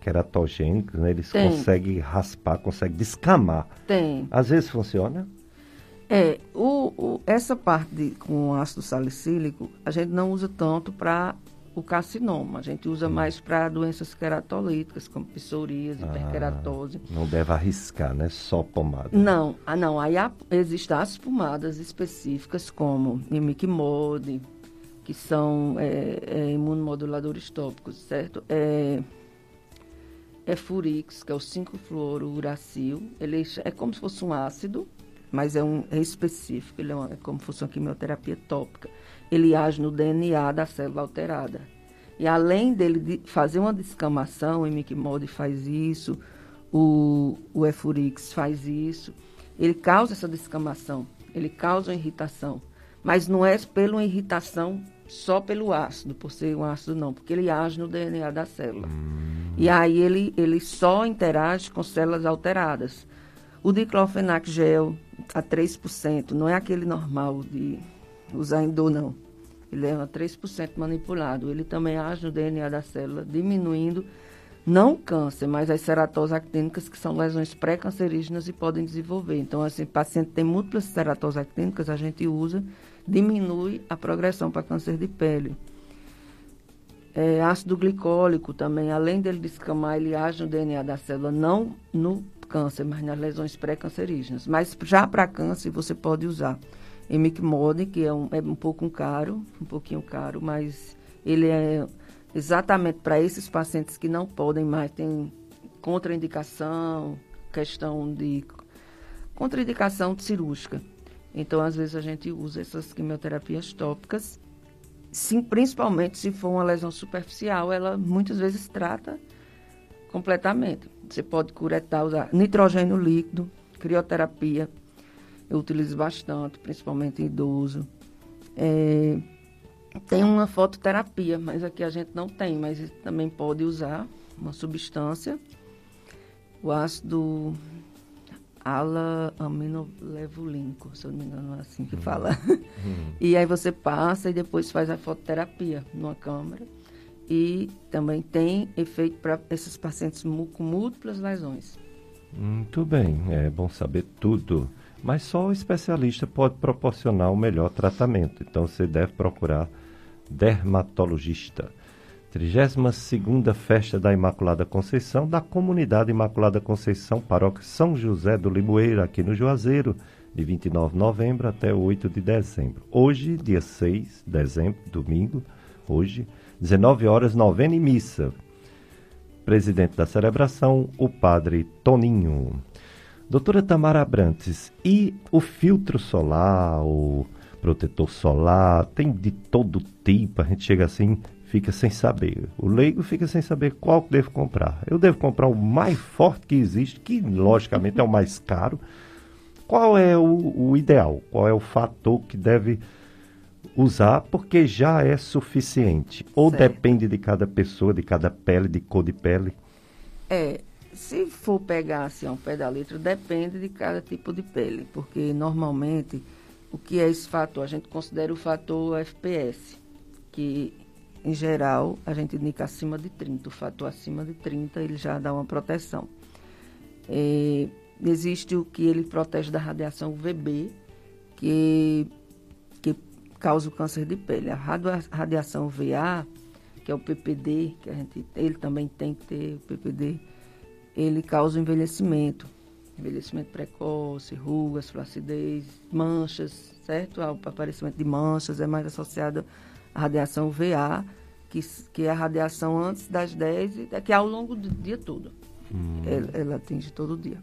[SPEAKER 1] queratogênicos, né? Eles
[SPEAKER 2] Tem.
[SPEAKER 1] conseguem raspar, conseguem descamar.
[SPEAKER 2] Tem.
[SPEAKER 1] Às vezes funciona.
[SPEAKER 2] É, o, o- essa parte de, com ácido salicílico, a gente não usa tanto para o carcinoma. A gente usa mais para doenças queratolíticas, como psoríase, hiperkeratose.
[SPEAKER 1] Não deve arriscar, né? Só pomada.
[SPEAKER 2] Não, ah, não. Aí há- existem as pomadas específicas, como imiquimod, que são é, é, imunomoduladores tópicos, certo? É, é Furix, que é o 5-fluorouracil. Ele é como se fosse um ácido, mas é, um, é específico. Ele é, uma- é como se fosse uma quimioterapia tópica. Ele age no DNA da célula alterada. E além dele de fazer uma descamação, o imiquimod faz isso, o, o Efurix faz isso. Ele causa essa descamação, ele causa irritação. Mas não é pela irritação só pelo ácido, por ser um ácido não, porque ele age no DNA da célula. E aí ele, ele só interage com células alteradas. O diclofenac gel a 3%, não é aquele normal de em dor, não. Ele é a 3% manipulado. Ele também age no DNA da célula, diminuindo não o câncer, mas as ceratoses actínicas, que são lesões pré-cancerígenas e podem desenvolver. Então, assim, paciente tem múltiplas ceratoses actínicas, a gente usa, diminui a progressão para câncer de pele. É, ácido glicólico também, além dele descamar, ele age no DNA da célula, não no câncer, mas nas lesões pré-cancerígenas. Mas já para câncer você pode usar Emicmod, que é um, é um pouco caro, um pouquinho caro, mas ele é exatamente para esses pacientes que não podem mais, tem contraindicação, questão de contraindicação cirúrgica. Então, às vezes, a gente usa essas quimioterapias tópicas, sim, principalmente se for uma lesão superficial, ela muitas vezes trata completamente. Você pode curetar, usar nitrogênio líquido, crioterapia, eu utilizo bastante, principalmente em idoso. É, tem uma fototerapia, mas aqui a gente não tem, mas também pode usar uma substância, o ácido ala-aminolevulinco, se eu não me engano é assim que fala. E aí você passa e depois faz a fototerapia numa câmara. E também tem efeito para esses pacientes com múltiplas lesões.
[SPEAKER 1] Muito bem, é bom saber tudo. Mas só o especialista pode proporcionar o melhor tratamento. Então você deve procurar dermatologista. 32ª Festa da Imaculada Conceição, da Comunidade Imaculada Conceição, Paróquia São José do Limoeiro, aqui no Juazeiro, de 29 de novembro até 8 de dezembro. Hoje, dia 6 de dezembro, domingo, hoje, 19 horas, novena e missa. Presidente da celebração, o Padre Toninho. Doutora Tamara Abrantes, e o filtro solar, o protetor solar, tem de todo tipo, a gente chega assim, fica sem saber. O leigo fica sem saber qual que devo comprar. Eu devo comprar o mais forte que existe, que logicamente é o mais caro. Qual é o, o ideal? Qual é o fator que deve usar? Porque já é suficiente. Ou
[SPEAKER 2] Certo.
[SPEAKER 1] depende de cada pessoa, de cada pele, de cor de pele.
[SPEAKER 2] É, se for pegar assim, um pé da letra, depende de cada tipo de pele, porque normalmente o que é esse fator? A gente considera o fator FPS, que em geral a gente indica acima de 30. O fator acima de 30 ele já dá uma proteção. É, existe o que ele protege da radiação UVB, que, que causa o câncer de pele. A radia- radiação UVA, que é o PPD, que a gente, ele também tem que ter o PPD, ele causa envelhecimento, envelhecimento precoce, rugas, flacidez, manchas, certo? O aparecimento de manchas é mais associado à radiação UVA, que, que é a radiação antes das 10 e que é ao longo do dia todo. Hum. Ela, ela, atinge todo dia.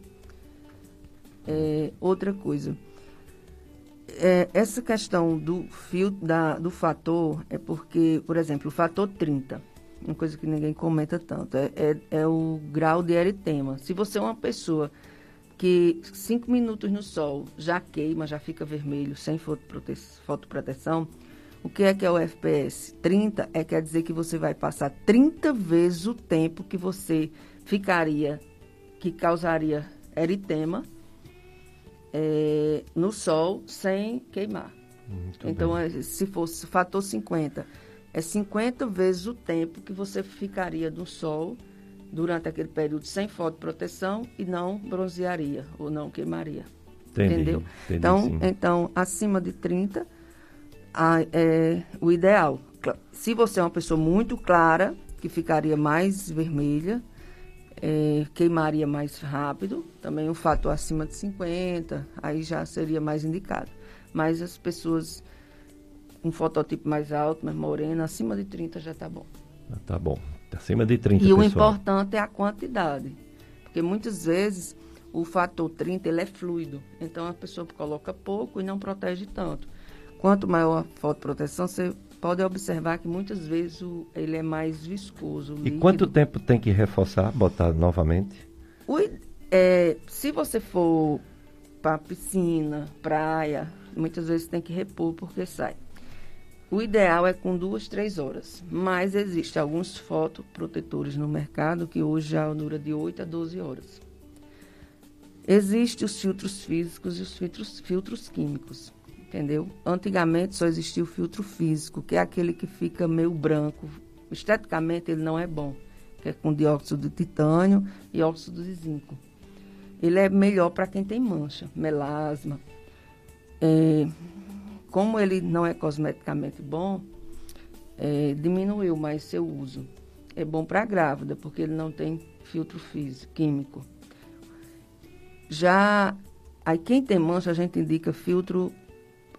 [SPEAKER 2] É, outra coisa, é, essa questão do fio, da, do fator é porque, por exemplo, o fator 30, uma coisa que ninguém comenta tanto, é, é, é o grau de eritema. Se você é uma pessoa que cinco minutos no sol já queima, já fica vermelho, sem fotoprote fotoproteção, o que é que é o FPS? 30 é quer dizer que você vai passar 30 vezes o tempo que você ficaria, que causaria eritema é, no sol sem queimar. Muito então, é, se fosse fator 50, é 50 vezes o tempo que você ficaria no sol durante aquele período sem fotoproteção e não bronzearia ou não queimaria. Entendi, entendeu? Entendi, então, sim. então, acima de 30 a, é o ideal. Se você é uma pessoa muito clara, que ficaria mais vermelha, é, queimaria mais rápido, também um fator acima de 50, aí já seria mais indicado. Mas as pessoas com fototipo mais alto, mais morena, acima de 30 já está bom.
[SPEAKER 1] Ah, tá bom. Acima de 30
[SPEAKER 2] E pessoal. o importante é a quantidade. Porque muitas vezes o fator 30 ele é fluido. Então a pessoa coloca pouco e não protege tanto. Quanto maior a fotoproteção, você pode observar que muitas vezes o, ele é mais viscoso.
[SPEAKER 1] E líquido. quanto tempo tem que reforçar, botar novamente?
[SPEAKER 2] O, é, se você for para piscina, praia, muitas vezes tem que repor porque sai. O ideal é com duas, três horas. Mas existem alguns fotoprotetores no mercado que hoje já dura de 8 a 12 horas. Existem os filtros físicos e os filtros, filtros químicos entendeu? Antigamente só existia o filtro físico, que é aquele que fica meio branco. Esteticamente ele não é bom, que é com dióxido de titânio e óxido de zinco. Ele é melhor para quem tem mancha, melasma. É, como ele não é cosmeticamente bom, é, diminuiu mais seu uso. É bom para a grávida, porque ele não tem filtro físico, químico. Já aí quem tem mancha, a gente indica filtro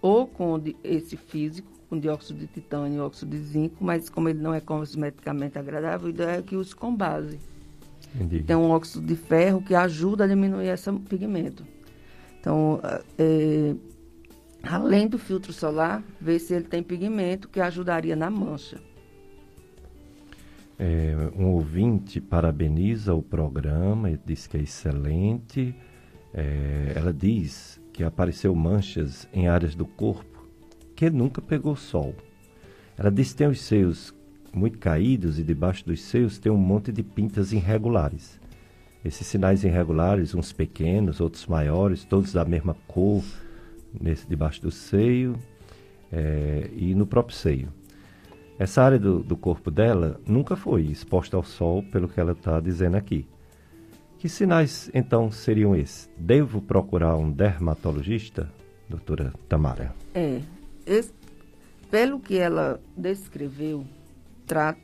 [SPEAKER 2] ou com esse físico, com dióxido de titânio e óxido de zinco, mas como ele não é cosmeticamente agradável, ideia é que use com base. Entendi. Tem um óxido de ferro que ajuda a diminuir esse pigmento. Então, é, além do filtro solar, ver se ele tem pigmento que ajudaria na mancha.
[SPEAKER 1] É, um ouvinte parabeniza o programa, diz que é excelente. É, ela diz que apareceu manchas em áreas do corpo que nunca pegou sol. Ela disse que tem os seios muito caídos e debaixo dos seios tem um monte de pintas irregulares. Esses sinais irregulares, uns pequenos, outros maiores, todos da mesma cor, nesse debaixo do seio é, e no próprio seio. Essa área do, do corpo dela nunca foi exposta ao sol, pelo que ela está dizendo aqui. Que sinais então seriam esses? Devo procurar um dermatologista, doutora Tamara?
[SPEAKER 2] É, esse, pelo que ela descreveu, tra,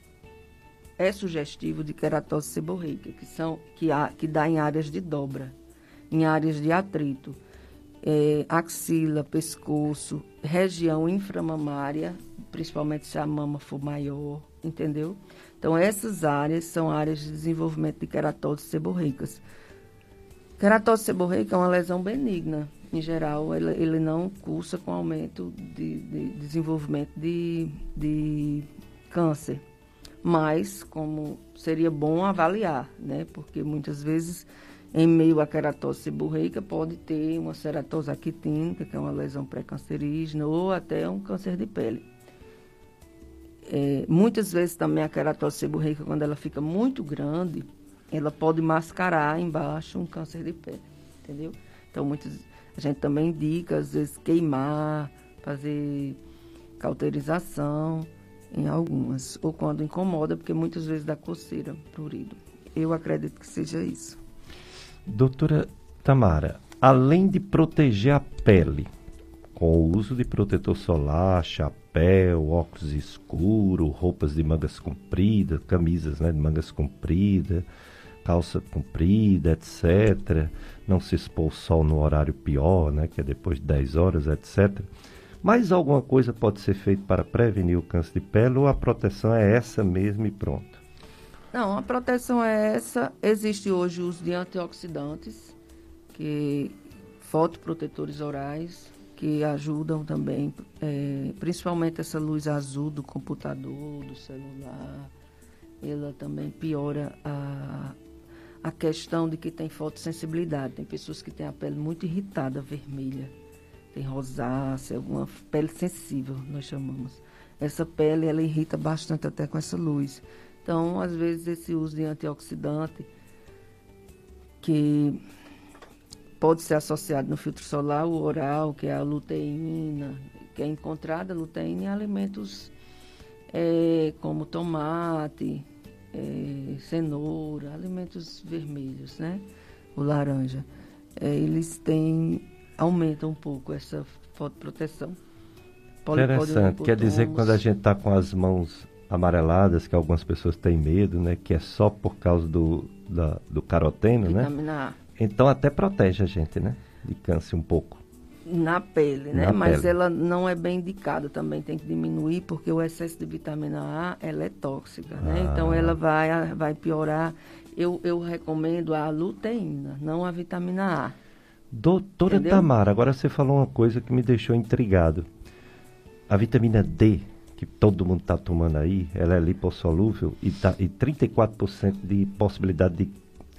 [SPEAKER 2] é sugestivo de queratose seborreica, que, são, que, há, que dá em áreas de dobra, em áreas de atrito, é, axila, pescoço, região inframamária, principalmente se a mama for maior, entendeu? Então, essas áreas são áreas de desenvolvimento de queratose seborreicas. Queratose seborreica é uma lesão benigna. Em geral, ele, ele não cursa com aumento de, de desenvolvimento de, de câncer. Mas, como seria bom avaliar, né? Porque muitas vezes, em meio à queratose seborreica, pode ter uma ceratose aquitínica, que é uma lesão pré-cancerígena, ou até um câncer de pele. É, muitas vezes também a queratose seborreica, quando ela fica muito grande, ela pode mascarar embaixo um câncer de pele, entendeu? Então, muitas, a gente também indica, às vezes, queimar, fazer cauterização em algumas, ou quando incomoda, porque muitas vezes dá coceira prurido. Eu acredito que seja isso.
[SPEAKER 1] Doutora Tamara, além de proteger a pele, com o uso de protetor solar, chapéu, óculos escuros, roupas de mangas compridas, camisas né, de mangas compridas, calça comprida, etc. Não se expor ao sol no horário pior, né, que é depois de 10 horas, etc. Mais alguma coisa pode ser feita para prevenir o câncer de pele ou a proteção é essa mesmo e pronto?
[SPEAKER 2] Não, a proteção é essa. Existe hoje o uso de antioxidantes, que fotoprotetores orais, que ajudam também, é, principalmente essa luz azul do computador, do celular. Ela também piora a, a questão de que tem fotossensibilidade. Tem pessoas que têm a pele muito irritada, vermelha. Tem rosácea, alguma pele sensível, nós chamamos. Essa pele, ela irrita bastante até com essa luz. Então, às vezes, esse uso de antioxidante, que pode ser associado no filtro solar, o oral, que é a luteína, que é encontrada luteína em alimentos é, como tomate, é, cenoura, alimentos vermelhos, né? O laranja. É, eles têm, aumentam um pouco essa fotoproteção.
[SPEAKER 1] Interessante. Quer dizer que quando a gente está com as mãos amareladas, que algumas pessoas têm medo, né? Que é só por causa do, da, do caroteno, né?
[SPEAKER 2] Vitamina né? A.
[SPEAKER 1] Então até protege a gente, né? De câncer um pouco.
[SPEAKER 2] Na pele, né? Na Mas pele. ela não é bem indicada também, tem que diminuir, porque o excesso de vitamina A, ela é tóxica, né? Ah. Então ela vai, vai piorar. Eu, eu recomendo a luteína, não a vitamina A.
[SPEAKER 1] Doutora Entendeu? Tamara, agora você falou uma coisa que me deixou intrigado. A vitamina D, que todo mundo está tomando aí, ela é lipossolúvel e, tá, e 34% de possibilidade de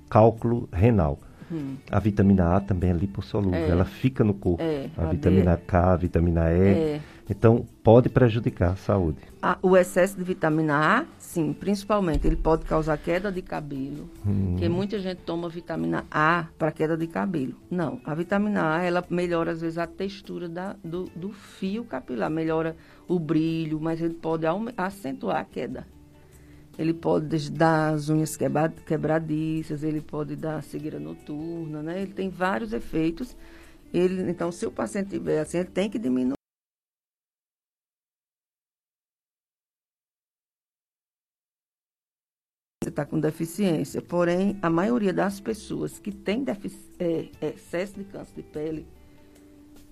[SPEAKER 1] cálculo renal. Hum. A vitamina A também é lipossolúvel, é. ela fica no corpo. É, a, a vitamina. K, a vitamina E. É. Então, pode prejudicar a saúde.
[SPEAKER 2] A, o excesso de vitamina A, sim, principalmente, ele pode causar queda de cabelo. Hum. Porque muita gente toma vitamina A para queda de cabelo. Não, a vitamina A, ela melhora, às vezes, a textura da, do, do fio capilar, melhora o brilho, mas ele pode acentuar a queda. Ele pode dar as unhas quebradiças, ele pode dar cegueira noturna, né? Ele tem vários efeitos. Ele, então, se o paciente tiver assim, ele tem que diminuir. está com deficiência. Porém, a maioria das pessoas que tem é, excesso de câncer de pele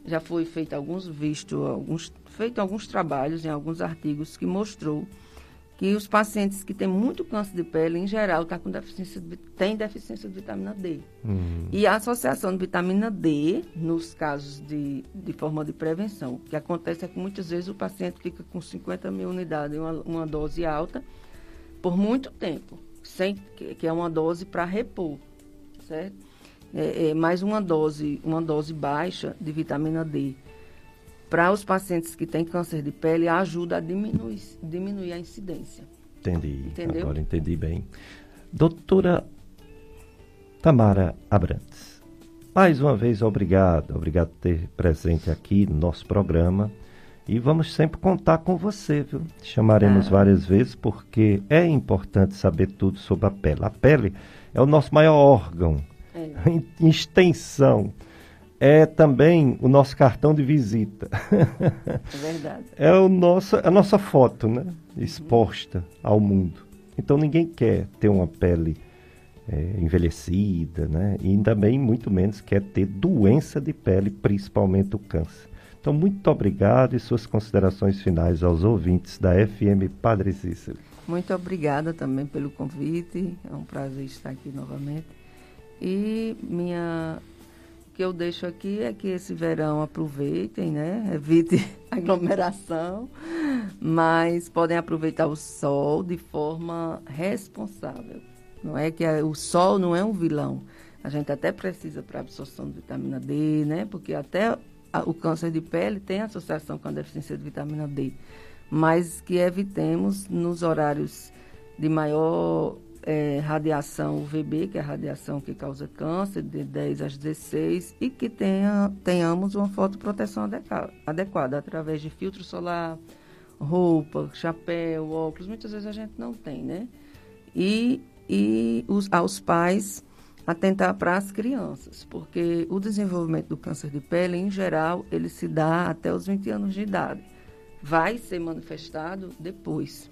[SPEAKER 2] já foi feito alguns visto alguns feito alguns trabalhos em alguns artigos que mostrou que os pacientes que têm muito câncer de pele, em geral, tá com deficiência de, têm deficiência de vitamina D. Uhum. E a associação de vitamina D, nos casos de, de forma de prevenção, o que acontece é que muitas vezes o paciente fica com 50 mil unidades, uma, uma dose alta, por muito tempo, sem, que, é uma dose para repor, certo? É, é, mais uma dose, uma dose baixa de vitamina D para os pacientes que têm câncer de pele ajuda a diminuir, diminuir a incidência.
[SPEAKER 1] Entendi. Entendeu? Agora entendi bem. Doutora Tamara Abrantes, mais uma vez obrigado, obrigado por ter presente aqui no nosso programa. E vamos sempre contar com você, viu? Chamaremos ah. várias vezes porque é importante saber tudo sobre a pele. A pele é o nosso maior órgão, é. [LAUGHS] em extensão é também o nosso cartão de visita.
[SPEAKER 2] É verdade. [LAUGHS]
[SPEAKER 1] é o nosso, a nossa foto, né? Exposta ao mundo. Então ninguém quer ter uma pele é, envelhecida, né? E também muito menos quer ter doença de pele, principalmente o câncer. Então, muito obrigado e suas considerações finais aos ouvintes da FM Padre Cícero.
[SPEAKER 2] Muito obrigada também pelo convite. É um prazer estar aqui novamente. E minha que eu deixo aqui é que esse verão aproveitem, né? [LAUGHS] Evite aglomeração, mas podem aproveitar o sol de forma responsável. Não é que a, o sol não é um vilão. A gente até precisa para absorção de vitamina D, né? Porque até a, o câncer de pele tem associação com a deficiência de vitamina D. Mas que evitemos nos horários de maior é, radiação UVB, que é a radiação que causa câncer, de 10 às 16, e que tenha, tenhamos uma fotoproteção adequada, adequada através de filtro solar, roupa, chapéu, óculos. Muitas vezes a gente não tem, né? E, e os, aos pais atentar para as crianças, porque o desenvolvimento do câncer de pele, em geral, ele se dá até os 20 anos de idade. Vai ser manifestado depois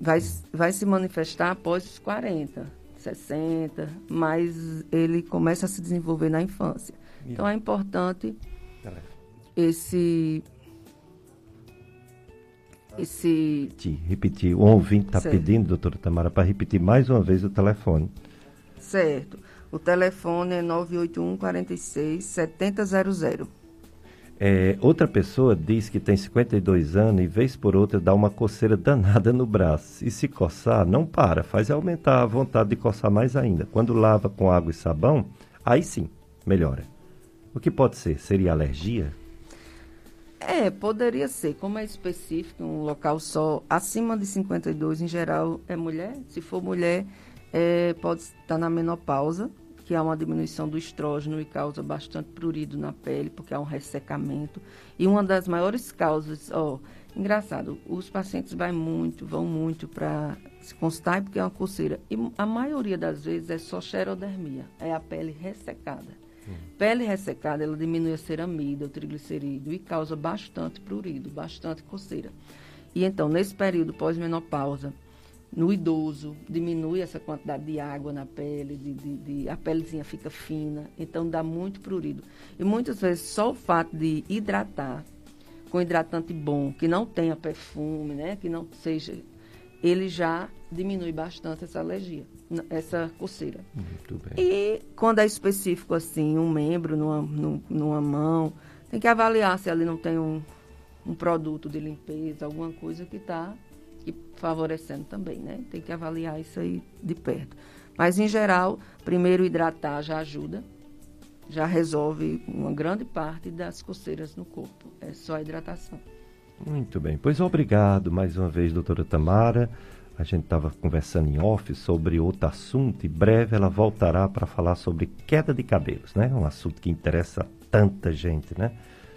[SPEAKER 2] vai, vai se manifestar após os 40, 60, mas ele começa a se desenvolver na infância. Então é importante esse esse
[SPEAKER 1] repetir. O ouvinte está pedindo, doutora Tamara, para repetir mais uma vez o telefone.
[SPEAKER 2] Certo. O telefone é 981 46 7000.
[SPEAKER 1] É, outra pessoa diz que tem 52 anos e vez por outra dá uma coceira danada no braço. E se coçar, não para, faz aumentar a vontade de coçar mais ainda. Quando lava com água e sabão, aí sim, melhora. O que pode ser? Seria alergia?
[SPEAKER 2] É, poderia ser. Como é específico, um local só acima de 52, em geral, é mulher. Se for mulher, é, pode estar na menopausa que há uma diminuição do estrógeno e causa bastante prurido na pele, porque há um ressecamento. E uma das maiores causas, ó, engraçado, os pacientes vão muito, vão muito para se consultar porque é uma coceira. E a maioria das vezes é só xerodermia, é a pele ressecada. Hum. Pele ressecada, ela diminui a ceramida, o triglicerídeo e causa bastante prurido, bastante coceira. E então, nesse período pós-menopausa, no idoso, diminui essa quantidade de água na pele, de, de, de, a pelezinha fica fina, então dá muito prurido. E muitas vezes só o fato de hidratar com hidratante bom, que não tenha perfume, né, que não seja, ele já diminui bastante essa alergia, essa coceira. Muito bem. E quando é específico assim, um membro numa, numa mão, tem que avaliar se ali não tem um, um produto de limpeza, alguma coisa que está favorecendo também, né? Tem que avaliar isso aí de perto. Mas, em geral, primeiro hidratar já ajuda, já resolve uma grande parte das coceiras no corpo. É só a hidratação.
[SPEAKER 1] Muito bem. Pois obrigado mais uma vez, doutora Tamara. A gente estava conversando em off sobre outro assunto e breve ela voltará para falar sobre queda de cabelos, né? Um assunto que interessa tanta gente, né?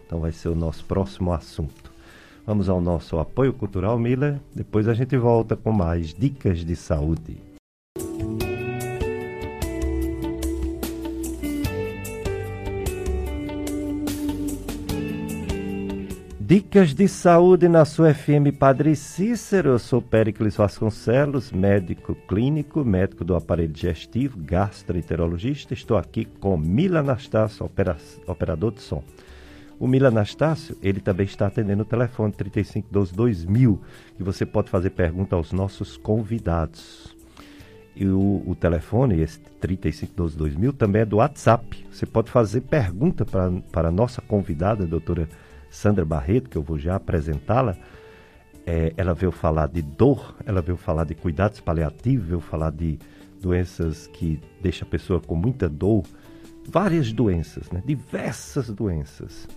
[SPEAKER 1] Então vai ser o nosso próximo assunto. Vamos ao nosso apoio cultural, Miller. Depois a gente volta com mais dicas de saúde. Dicas de saúde na sua FM Padre Cícero. Eu sou Péricles Vasconcelos, médico clínico, médico do aparelho digestivo, gastroenterologista. Estou aqui com Mila Anastácio, opera, operador de som. O Mila Anastácio, ele também está atendendo o telefone 3512 2000, que você pode fazer pergunta aos nossos convidados. E o, o telefone, esse 3512 2000, também é do WhatsApp. Você pode fazer pergunta para a nossa convidada, a doutora Sandra Barreto, que eu vou já apresentá-la. É, ela veio falar de dor, ela veio falar de cuidados paliativos, veio falar de doenças que deixam a pessoa com muita dor, várias doenças, né? diversas doenças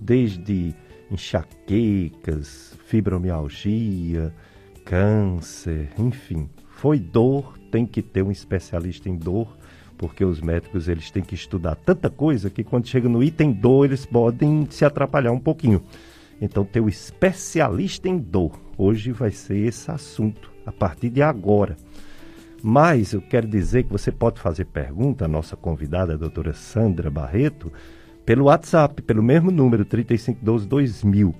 [SPEAKER 1] desde enxaquecas, fibromialgia, câncer, enfim. Foi dor, tem que ter um especialista em dor, porque os médicos eles têm que estudar tanta coisa que quando chega no item dor eles podem se atrapalhar um pouquinho. Então ter o especialista em dor. Hoje vai ser esse assunto a partir de agora. Mas eu quero dizer que você pode fazer pergunta à nossa convidada, a doutora Sandra Barreto, pelo WhatsApp, pelo mesmo número, 3512-2000.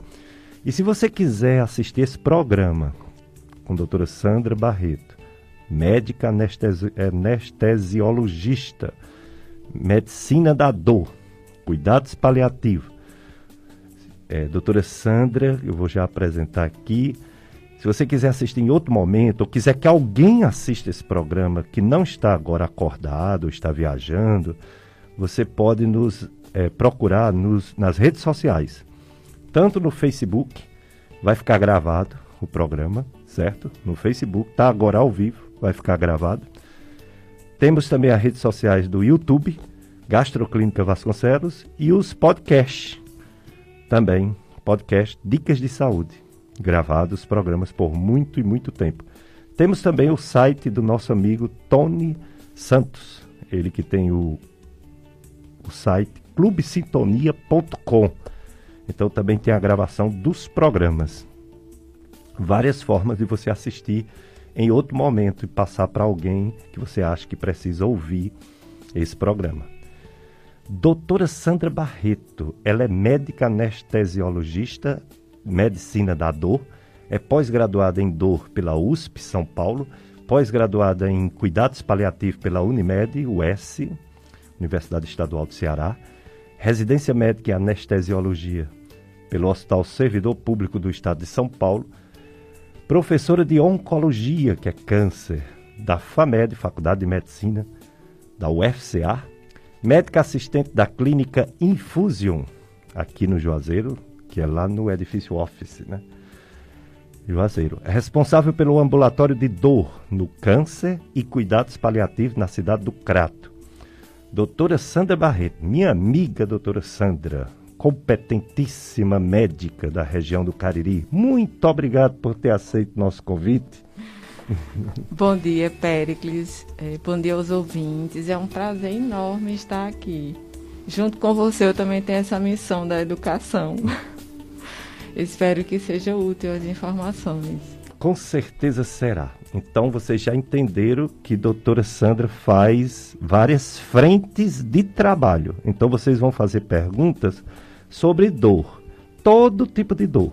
[SPEAKER 1] E se você quiser assistir esse programa com a doutora Sandra Barreto, médica anestesi anestesiologista, medicina da dor, cuidados paliativos. É, doutora Sandra, eu vou já apresentar aqui. Se você quiser assistir em outro momento, ou quiser que alguém assista esse programa que não está agora acordado, está viajando, você pode nos é, procurar nos, nas redes sociais, tanto no Facebook, vai ficar gravado o programa, certo? No Facebook, tá agora ao vivo, vai ficar gravado. Temos também as redes sociais do YouTube, Gastroclínica Vasconcelos, e os podcasts, também, podcast Dicas de Saúde, gravados programas por muito e muito tempo. Temos também o site do nosso amigo Tony Santos, ele que tem o, o site clubesintonia.com. Então também tem a gravação dos programas. Várias formas de você assistir em outro momento e passar para alguém que você acha que precisa ouvir esse programa. Doutora Sandra Barreto, ela é médica anestesiologista, medicina da dor. É pós-graduada em dor pela USP, São Paulo, pós-graduada em cuidados paliativos pela Unimed, US, Universidade Estadual do Ceará, residência médica em anestesiologia pelo Hospital Servidor Público do Estado de São Paulo, professora de oncologia, que é câncer, da FAMED, Faculdade de Medicina, da UFCA, médica assistente da clínica Infusion, aqui no Juazeiro, que é lá no edifício Office, né? Juazeiro. É responsável pelo ambulatório de dor no câncer e cuidados paliativos na cidade do Crato. Doutora Sandra Barreto, minha amiga doutora Sandra, competentíssima médica da região do Cariri. Muito obrigado por ter aceito nosso convite.
[SPEAKER 16] Bom dia, Péricles. É, bom dia aos ouvintes. É um prazer enorme estar aqui. Junto com você, eu também tenho essa missão da educação. Espero que seja útil as informações.
[SPEAKER 1] Com certeza será. Então vocês já entenderam que doutora Sandra faz várias frentes de trabalho. Então vocês vão fazer perguntas sobre dor. Todo tipo de dor.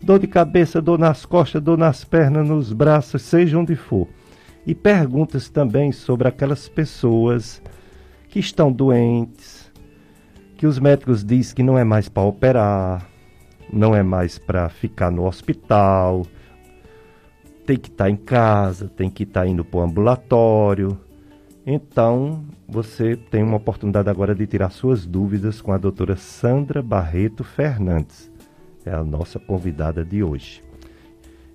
[SPEAKER 1] Dor de cabeça, dor nas costas, dor nas pernas, nos braços, seja onde for. E perguntas também sobre aquelas pessoas que estão doentes, que os médicos dizem que não é mais para operar, não é mais para ficar no hospital, tem que estar tá em casa, tem que estar tá indo para o ambulatório. Então, você tem uma oportunidade agora de tirar suas dúvidas com a doutora Sandra Barreto Fernandes. É a nossa convidada de hoje.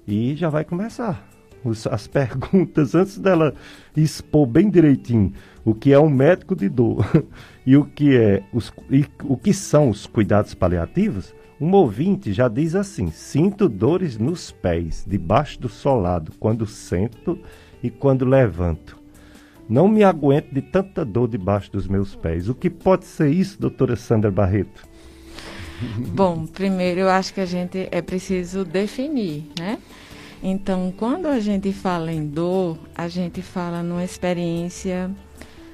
[SPEAKER 1] E já vai começar as [LAUGHS] perguntas antes dela expor bem direitinho o que é um médico de dor [LAUGHS] e o que é os, e o que são os cuidados paliativos. Um ouvinte já diz assim: sinto dores nos pés, debaixo do solado, quando sento e quando levanto. Não me aguento de tanta dor debaixo dos meus pés. O que pode ser isso, doutora Sandra Barreto? [LAUGHS]
[SPEAKER 16] Bom, primeiro eu acho que a gente é preciso definir, né? Então, quando a gente fala em dor, a gente fala numa experiência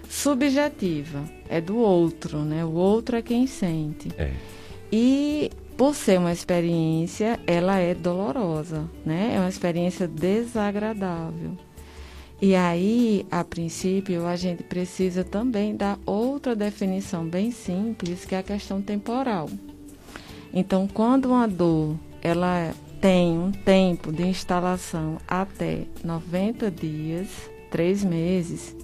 [SPEAKER 16] subjetiva, é do outro, né? O outro é quem sente. É. E por ser uma experiência, ela é dolorosa, né? É uma experiência desagradável. E aí, a princípio, a gente precisa também dar outra definição bem simples, que é a questão temporal. Então, quando uma dor ela tem um tempo de instalação até 90 dias, três meses,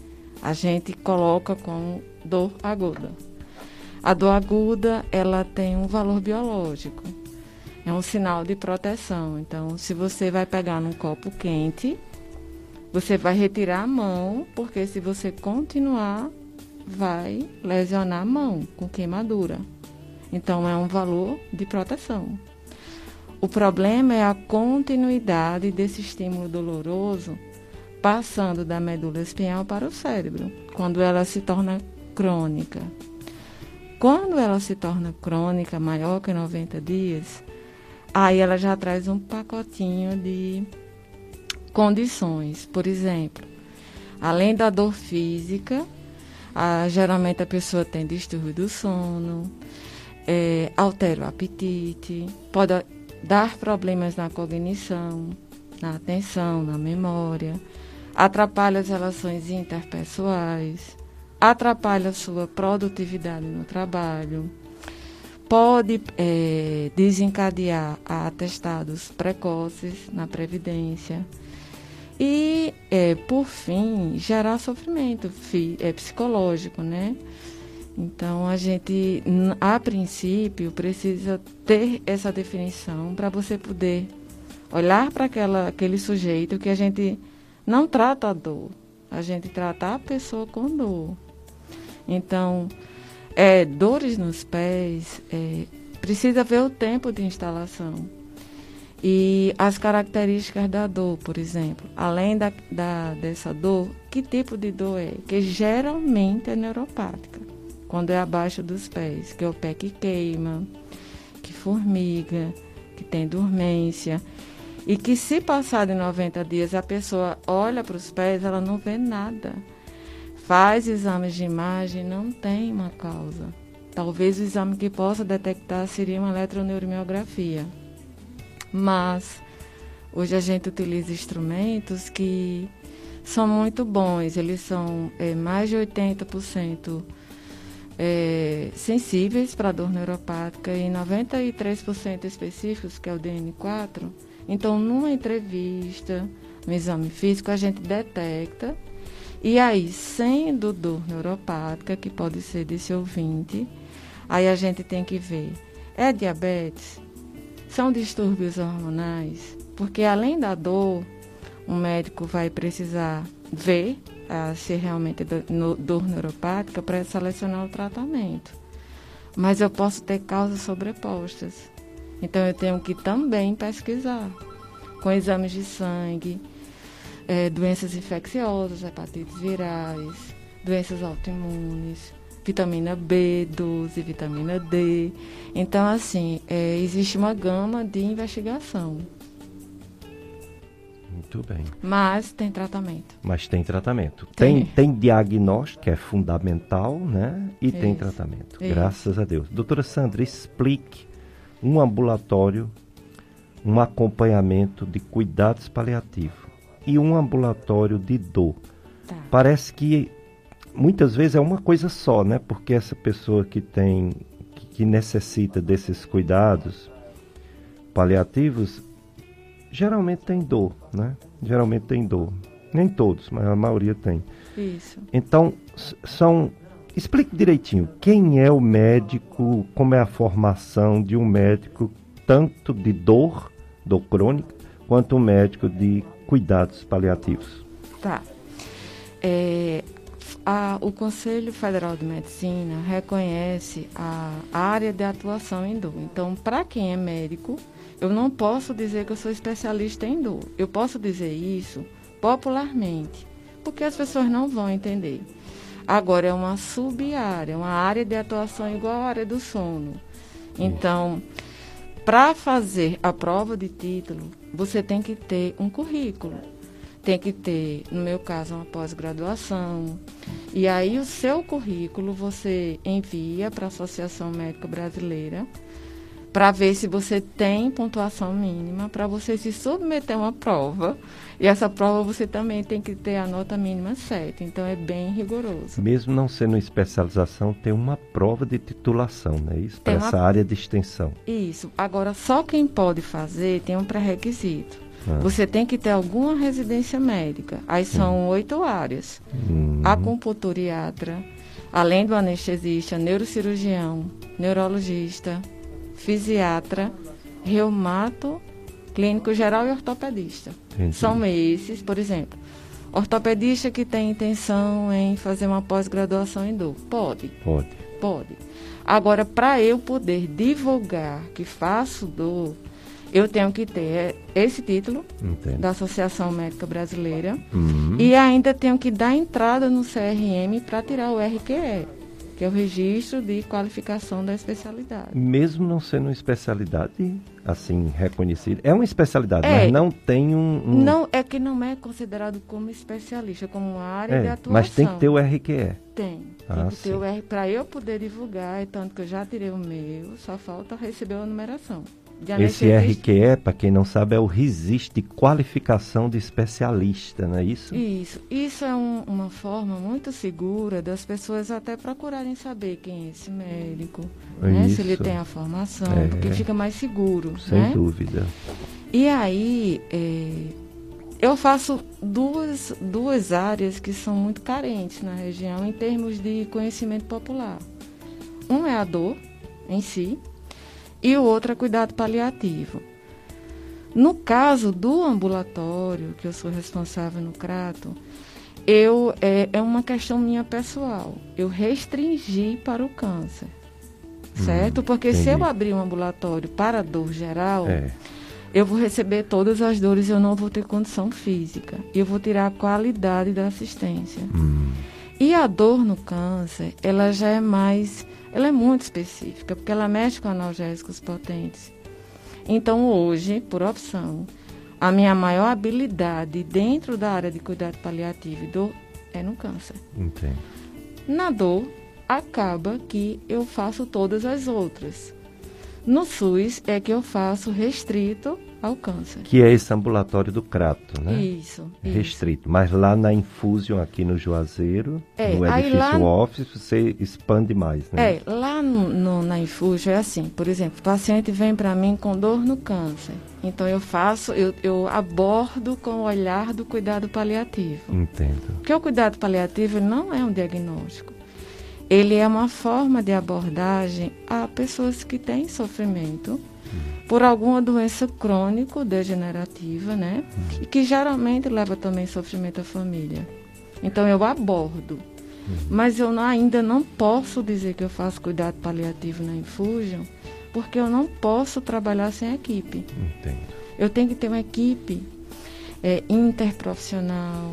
[SPEAKER 16] a gente coloca com dor aguda. A dor aguda, ela tem um valor biológico. É um sinal de proteção. Então, se você vai pegar num copo quente, você vai retirar a mão, porque se você continuar, vai lesionar a mão com queimadura. Então, é um valor de proteção. O problema é a continuidade desse estímulo doloroso passando da medula espinhal para o cérebro, quando ela se torna crônica. Quando ela se torna crônica, maior que 90 dias, aí ela já traz um pacotinho de condições. Por exemplo, além da dor física, a, geralmente a pessoa tem distúrbio do sono, é, altera o apetite, pode dar problemas na cognição, na atenção, na memória, atrapalha as relações interpessoais atrapalha a sua produtividade no trabalho, pode é, desencadear atestados precoces na Previdência e, é, por fim, gerar sofrimento é, psicológico, né? Então, a gente, a princípio, precisa ter essa definição para você poder olhar para aquele sujeito que a gente não trata a dor, a gente trata a pessoa com dor. Então, é, dores nos pés, é, precisa ver o tempo de instalação. E as características da dor, por exemplo. Além da, da, dessa dor, que tipo de dor é? Que geralmente é neuropática. Quando é abaixo dos pés, que é o pé que queima, que formiga, que tem dormência. E que se passar de 90 dias a pessoa olha para os pés, ela não vê nada faz exames de imagem, não tem uma causa. Talvez o exame que possa detectar seria uma eletroneuromiografia. Mas Hoje a gente utiliza instrumentos que são muito bons, eles são é, mais de 80% é, sensíveis para dor neuropática e 93% específicos, que é o DN4. Então, numa entrevista, no exame físico, a gente detecta. E aí, sendo dor neuropática, que pode ser desse ouvinte, aí a gente tem que ver: é diabetes? São distúrbios hormonais? Porque além da dor, o médico vai precisar ver a ser realmente do, no, dor neuropática para selecionar o tratamento. Mas eu posso ter causas sobrepostas. Então eu tenho que também pesquisar com exames de sangue, é, doenças infecciosas, hepatites virais, doenças autoimunes, vitamina B12, vitamina D. Então, assim, é, existe uma gama de investigação.
[SPEAKER 1] Muito bem.
[SPEAKER 16] Mas tem tratamento.
[SPEAKER 1] Mas tem tratamento. Tem, tem, tem diagnóstico, que é fundamental, né? E
[SPEAKER 16] Isso.
[SPEAKER 1] tem tratamento.
[SPEAKER 16] Isso.
[SPEAKER 1] Graças a Deus. Doutora Sandra, explique um ambulatório, um acompanhamento de cuidados paliativos e um ambulatório de dor.
[SPEAKER 16] Tá.
[SPEAKER 1] Parece que muitas vezes é uma coisa só, né? Porque essa pessoa que tem, que, que necessita desses cuidados paliativos, geralmente tem dor, né? Geralmente tem dor. Nem todos, mas a maioria tem.
[SPEAKER 16] Isso.
[SPEAKER 1] Então, são. Explique direitinho, quem é o médico, como é a formação de um médico, tanto de dor, dor crônica, quanto um médico de cuidados paliativos.
[SPEAKER 16] Tá. É, a- o Conselho Federal de Medicina reconhece a área de atuação em dor. Então, para quem é médico, eu não posso dizer que eu sou especialista em dor. Eu posso dizer isso popularmente, porque as pessoas não vão entender. Agora, é uma sub-área, uma área de atuação igual à área do sono. Então, para fazer a prova de título, você tem que ter um currículo. Tem que ter, no meu caso, uma pós-graduação. E aí, o seu currículo você envia para a Associação Médica Brasileira para ver se você tem pontuação mínima para você se submeter a uma prova. E essa prova você também tem que ter a nota mínima 7. Então, é bem rigoroso.
[SPEAKER 1] Mesmo não sendo especialização, tem uma prova de titulação, não é isso? Para
[SPEAKER 16] uma-
[SPEAKER 1] essa área de extensão.
[SPEAKER 16] Isso. Agora, só quem pode fazer tem um pré-requisito.
[SPEAKER 1] Ah.
[SPEAKER 16] Você tem que ter alguma residência médica. Aí são oito áreas.
[SPEAKER 1] Hum,
[SPEAKER 16] Acupunturiatra, além do anestesista, neurocirurgião, neurologista, fisiatra, reumato, clínico geral e ortopedista.
[SPEAKER 1] Entendi.
[SPEAKER 16] São esses, por exemplo. Ortopedista que tem intenção em fazer uma pós-graduação em dor. Pode.
[SPEAKER 1] Pode.
[SPEAKER 16] Pode. Agora, para eu poder divulgar que faço dor, eu tenho que ter esse título
[SPEAKER 1] Entendo.
[SPEAKER 16] da Associação Médica Brasileira
[SPEAKER 1] Uhum.
[SPEAKER 16] e ainda tenho que dar entrada no CRM para tirar o RQE, que é o Registro de Qualificação da Especialidade.
[SPEAKER 1] Mesmo não sendo uma especialidade assim reconhecida, é uma especialidade,
[SPEAKER 16] É.
[SPEAKER 1] mas não tem um. um-
[SPEAKER 16] Não, é que não é considerado como especialista, como uma área de
[SPEAKER 1] é,
[SPEAKER 16] atuação.
[SPEAKER 1] mas tem que ter o RQE.
[SPEAKER 16] Tem. Tem
[SPEAKER 1] Ah,
[SPEAKER 16] ter
[SPEAKER 1] sim.
[SPEAKER 16] o R para eu poder divulgar, é tanto que eu já tirei o meu, só falta receber a numeração.
[SPEAKER 1] Esse RQE, para quem não sabe, é o Resiste de Qualificação de Especialista, não é isso?
[SPEAKER 16] Isso. Isso é um- uma forma muito segura das pessoas até procurarem saber quem é esse médico, né? se ele tem a formação,
[SPEAKER 1] É.
[SPEAKER 16] porque fica mais seguro.
[SPEAKER 1] Sem
[SPEAKER 16] né?
[SPEAKER 1] dúvida.
[SPEAKER 16] E aí, é, eu faço duas, duas áreas que são muito carentes na região em termos de conhecimento popular. Um é a dor em si, e o outro é cuidado paliativo. No caso do ambulatório, que eu sou responsável no Crato, eu, é, é uma questão minha pessoal. Eu restringi para o câncer. Certo? Porque se eu
[SPEAKER 1] entendi.
[SPEAKER 16] abrir um ambulatório para dor geral,
[SPEAKER 1] É.
[SPEAKER 16] eu vou receber todas as dores e eu não vou ter condição física. E eu vou tirar a qualidade da assistência. E a dor no câncer, ela já é mais, ela é muito específica, porque ela mexe com analgésicos potentes. Então hoje, por opção, a minha maior habilidade dentro da área de cuidado paliativo e dor é no câncer.
[SPEAKER 1] Entendo.
[SPEAKER 16] Na dor, acaba que eu faço todas as outras. No SUS é que eu faço restrito câncer.
[SPEAKER 1] Que é esse ambulatório do Crato, né?
[SPEAKER 16] Isso,
[SPEAKER 1] Restrito. Isso. Mas lá na Infusion, aqui no Juazeiro,
[SPEAKER 16] é,
[SPEAKER 1] no edifício lá, Office, você expande mais, né?
[SPEAKER 16] É, lá no, no, na Infusion é assim, por exemplo, o paciente vem para mim com dor no câncer. Então eu faço, eu, eu abordo com o olhar do cuidado paliativo.
[SPEAKER 1] Entendo.
[SPEAKER 16] Porque o cuidado paliativo não é um diagnóstico. Ele é uma forma de abordagem a pessoas que têm sofrimento por alguma doença crônico-degenerativa, né? Uhum. E que geralmente leva também sofrimento à família. Então eu abordo. Uhum. Mas eu ainda não posso dizer que eu faço cuidado paliativo na Infusion, porque eu não posso trabalhar sem equipe.
[SPEAKER 1] Entendo.
[SPEAKER 16] Eu tenho que ter uma equipe é, interprofissional,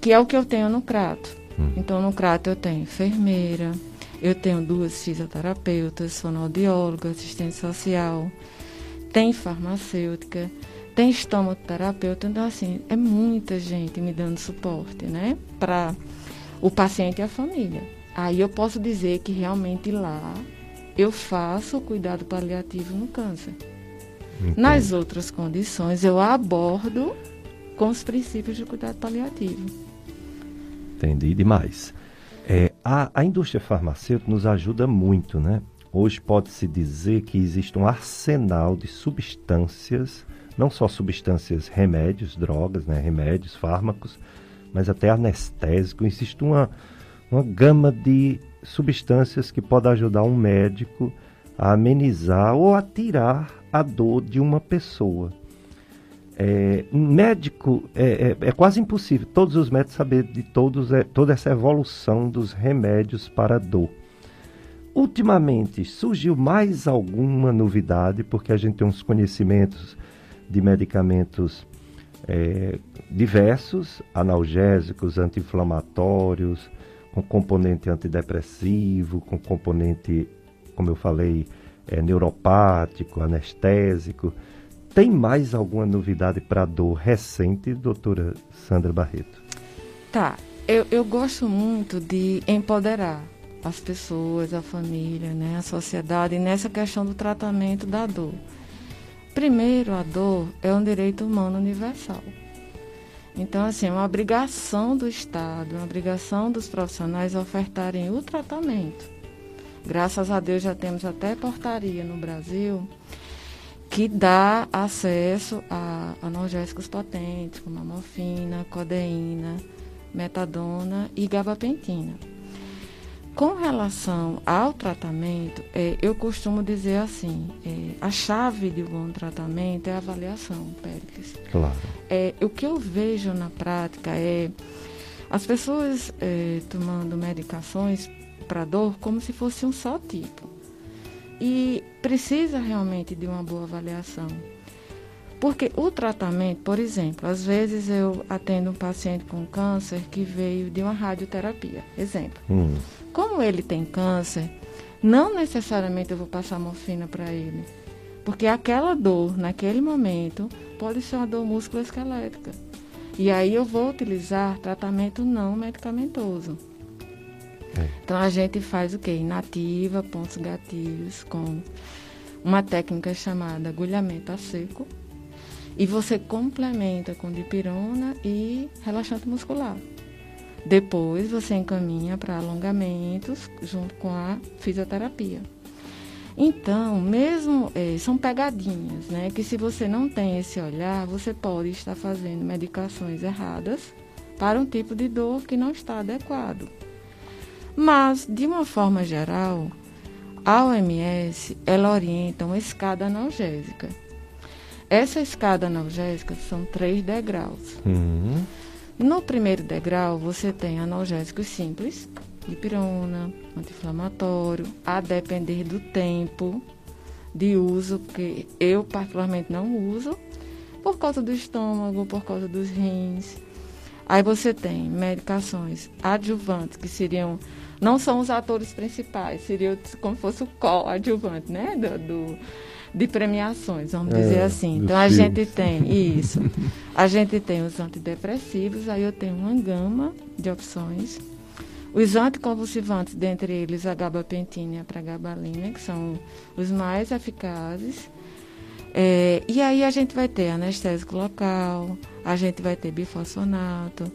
[SPEAKER 16] que é o que eu tenho no Crato. Uhum. Então no Crato eu tenho enfermeira, eu tenho duas fisioterapeutas, fonoaudióloga, assistente social, tem farmacêutica, tem estomoterapeuta. Então, assim, é muita gente me dando suporte, né? Para o paciente e a família. Aí eu posso dizer que realmente lá eu faço o cuidado paliativo no câncer. Entendi. Nas outras condições, eu abordo com os princípios de cuidado paliativo.
[SPEAKER 1] Entendi demais. É, a, a indústria farmacêutica nos ajuda muito, né? Hoje pode-se dizer que existe um arsenal de substâncias, não só substâncias, remédios, drogas, né? remédios, fármacos, mas até anestésico. Existe uma, uma gama de substâncias que pode ajudar um médico a amenizar ou a tirar a dor de uma pessoa. É, médico é, é, é, quase impossível todos os médicos saber de todos é, toda essa evolução dos remédios para dor. Ultimamente surgiu mais alguma novidade porque a gente tem uns conhecimentos de medicamentos é, diversos, analgésicos, anti-inflamatórios, com componente antidepressivo, com componente, como eu falei, é, neuropático, anestésico. Tem mais alguma novidade para dor recente, doutora Sandra Barreto?
[SPEAKER 16] Tá, eu, eu gosto muito de empoderar as pessoas, a família, né, a sociedade nessa questão do tratamento da dor. Primeiro, a dor é um direito humano universal. Então, assim, é uma obrigação do Estado, uma obrigação dos profissionais ofertarem o tratamento. Graças a Deus já temos até portaria no Brasil que dá acesso a analgésicos potentes, como a morfina, codeína, metadona e gabapentina. Com relação ao tratamento, é, eu costumo dizer assim, é, a chave de um bom tratamento é a avaliação, Péricles.
[SPEAKER 1] Claro.
[SPEAKER 16] É, o que eu vejo na prática é as pessoas é, tomando medicações para dor como se fosse um só tipo e precisa realmente de uma boa avaliação. Porque o tratamento, por exemplo, às vezes eu atendo um paciente com câncer que veio de uma radioterapia, exemplo. Hum. Como ele tem câncer, não necessariamente eu vou passar morfina para ele. Porque aquela dor, naquele momento, pode ser uma dor musculoesquelética. E aí eu vou utilizar tratamento não medicamentoso. É. Então a gente faz o quê? Inativa, pontos gatilhos, com uma técnica chamada agulhamento a seco. E você complementa com dipirona e relaxante muscular. Depois você encaminha para alongamentos junto com a fisioterapia. Então, mesmo é, são pegadinhas, né? Que se você não tem esse olhar, você pode estar fazendo medicações erradas para um tipo de dor que não está adequado. Mas, de uma forma geral, a OMS ela orienta uma escada analgésica. Essa escada analgésica são três degraus.
[SPEAKER 1] Uhum.
[SPEAKER 16] No primeiro degrau, você tem analgésicos simples, dipirona, anti-inflamatório, a depender do tempo de uso, que eu particularmente não uso, por causa do estômago, por causa dos rins. Aí você tem medicações adjuvantes, que seriam não são os atores principais, seria como se fosse o coadjuvante, né? Do, do, de premiações, vamos é, dizer assim. Então a gente tem [LAUGHS] isso. A gente tem os antidepressivos, aí eu tenho uma gama de opções. Os anticonvulsivantes, dentre eles a gabapentina e a pregabalina, que são os mais eficazes. É, e aí a gente vai ter anestésico local, a gente vai ter bifosfonato,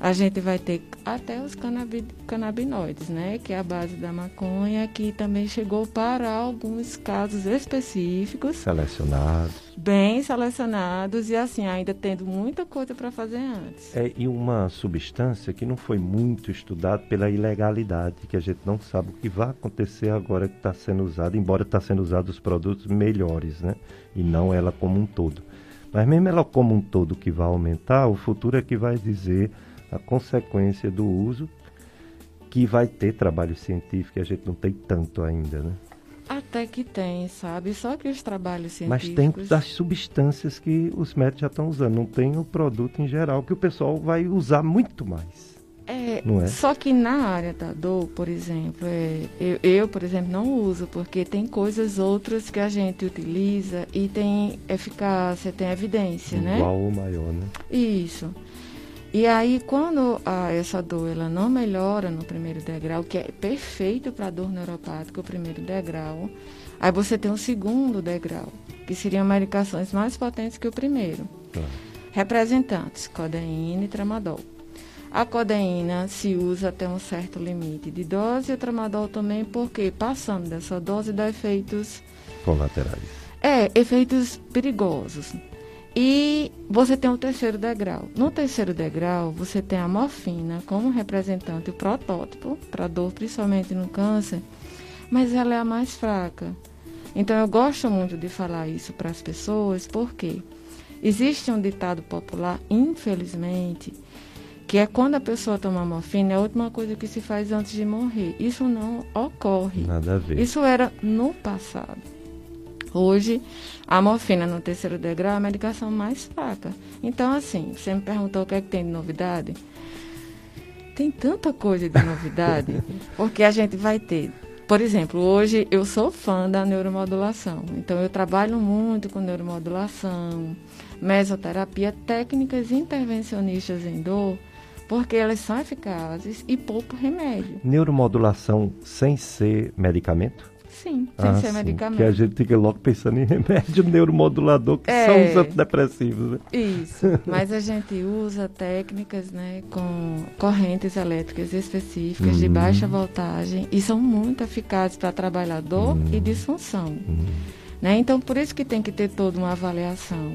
[SPEAKER 16] a gente vai ter até os canabi, canabinoides, né? Que é a base da maconha, que também chegou para alguns casos específicos.
[SPEAKER 1] Selecionados.
[SPEAKER 16] Bem selecionados e assim, ainda tendo muita coisa para fazer antes.
[SPEAKER 1] É, e uma substância que não foi muito estudada pela ilegalidade, que a gente não sabe o que vai acontecer agora que está sendo usado, embora está sendo usado os produtos melhores, né? E não ela como um todo. Mas mesmo ela como um todo que vai aumentar, o futuro é que vai dizer a consequência do uso, que vai ter trabalho científico, e a gente não tem tanto ainda, né?
[SPEAKER 16] Até que tem, sabe? Só que os trabalhos científicos...
[SPEAKER 1] Mas tem das substâncias que os médicos já estão usando, não tem o produto em geral, que o pessoal vai usar muito mais.
[SPEAKER 16] É, não é? Só que na área da dor, por exemplo, é, eu, eu, por exemplo, não uso, porque tem coisas outras que a gente utiliza e tem eficácia, tem evidência,
[SPEAKER 1] Igual
[SPEAKER 16] né?
[SPEAKER 1] Igual ou maior, né?
[SPEAKER 16] Isso. E aí, quando a, essa dor ela não melhora no primeiro degrau, que é perfeito para dor neuropática, o primeiro degrau, aí você tem um segundo degrau, que seriam medicações mais potentes que o primeiro. Tá. Representantes, codeína e tramadol. A codeína se usa até um certo limite de dose e o tramadol também, porque passando dessa dose dá efeitos
[SPEAKER 1] colaterais.
[SPEAKER 16] É, efeitos perigosos. E você tem o terceiro degrau. No terceiro degrau, você tem a morfina como representante, o protótipo para dor, principalmente no câncer, mas ela é a mais fraca. Então eu gosto muito de falar isso para as pessoas, porque existe um ditado popular, infelizmente, que é quando a pessoa toma morfina, é a última coisa que se faz antes de morrer. Isso não ocorre.
[SPEAKER 1] Nada a ver.
[SPEAKER 16] Isso era no passado. Hoje, a morfina no terceiro degrau é a medicação mais fraca. Então, assim, você me perguntou o que é que tem de novidade. Tem tanta coisa de novidade, [LAUGHS] porque a gente vai ter. Por exemplo, hoje eu sou fã da neuromodulação. Então, eu trabalho muito com neuromodulação, mesoterapia, técnicas intervencionistas em dor, porque elas são eficazes e pouco remédio.
[SPEAKER 1] Neuromodulação sem ser medicamento?
[SPEAKER 16] Sim, sem ah, ser sim, medicamento.
[SPEAKER 1] Que a gente fica logo pensando em remédio [LAUGHS] neuromodulador, que é, são os antidepressivos. Né?
[SPEAKER 16] Isso, [LAUGHS] mas a gente usa técnicas né, com correntes elétricas específicas de baixa voltagem e são muito eficazes para trabalhar dor e disfunção. Né? Então, por isso que tem que ter toda uma avaliação.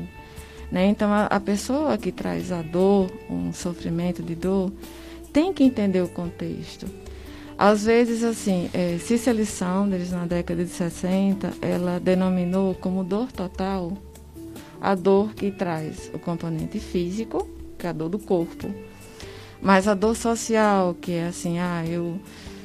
[SPEAKER 16] Né? Então, a, a pessoa que traz a dor, um sofrimento de dor, tem que entender o contexto. Às vezes, assim, é, Cicely Saunders, na década de 60, ela denominou como dor total a dor que traz o componente físico, que é a dor do corpo, mas a dor social, que é assim, ah, eu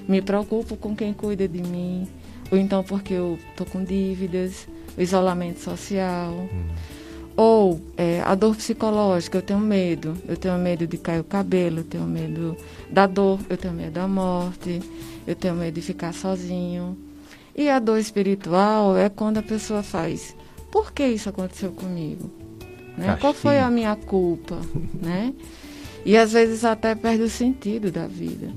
[SPEAKER 16] me preocupo com quem cuida de mim, ou então porque eu estou com dívidas, o isolamento social. Hum. Ou é, a dor psicológica, eu tenho medo. Eu tenho medo de cair o cabelo, eu tenho medo da dor, eu tenho medo da morte, eu tenho medo de ficar sozinho. E a dor espiritual é quando a pessoa faz, por que isso aconteceu comigo? Né? Qual foi a minha culpa? [LAUGHS] né? E às vezes até perde o sentido da vida.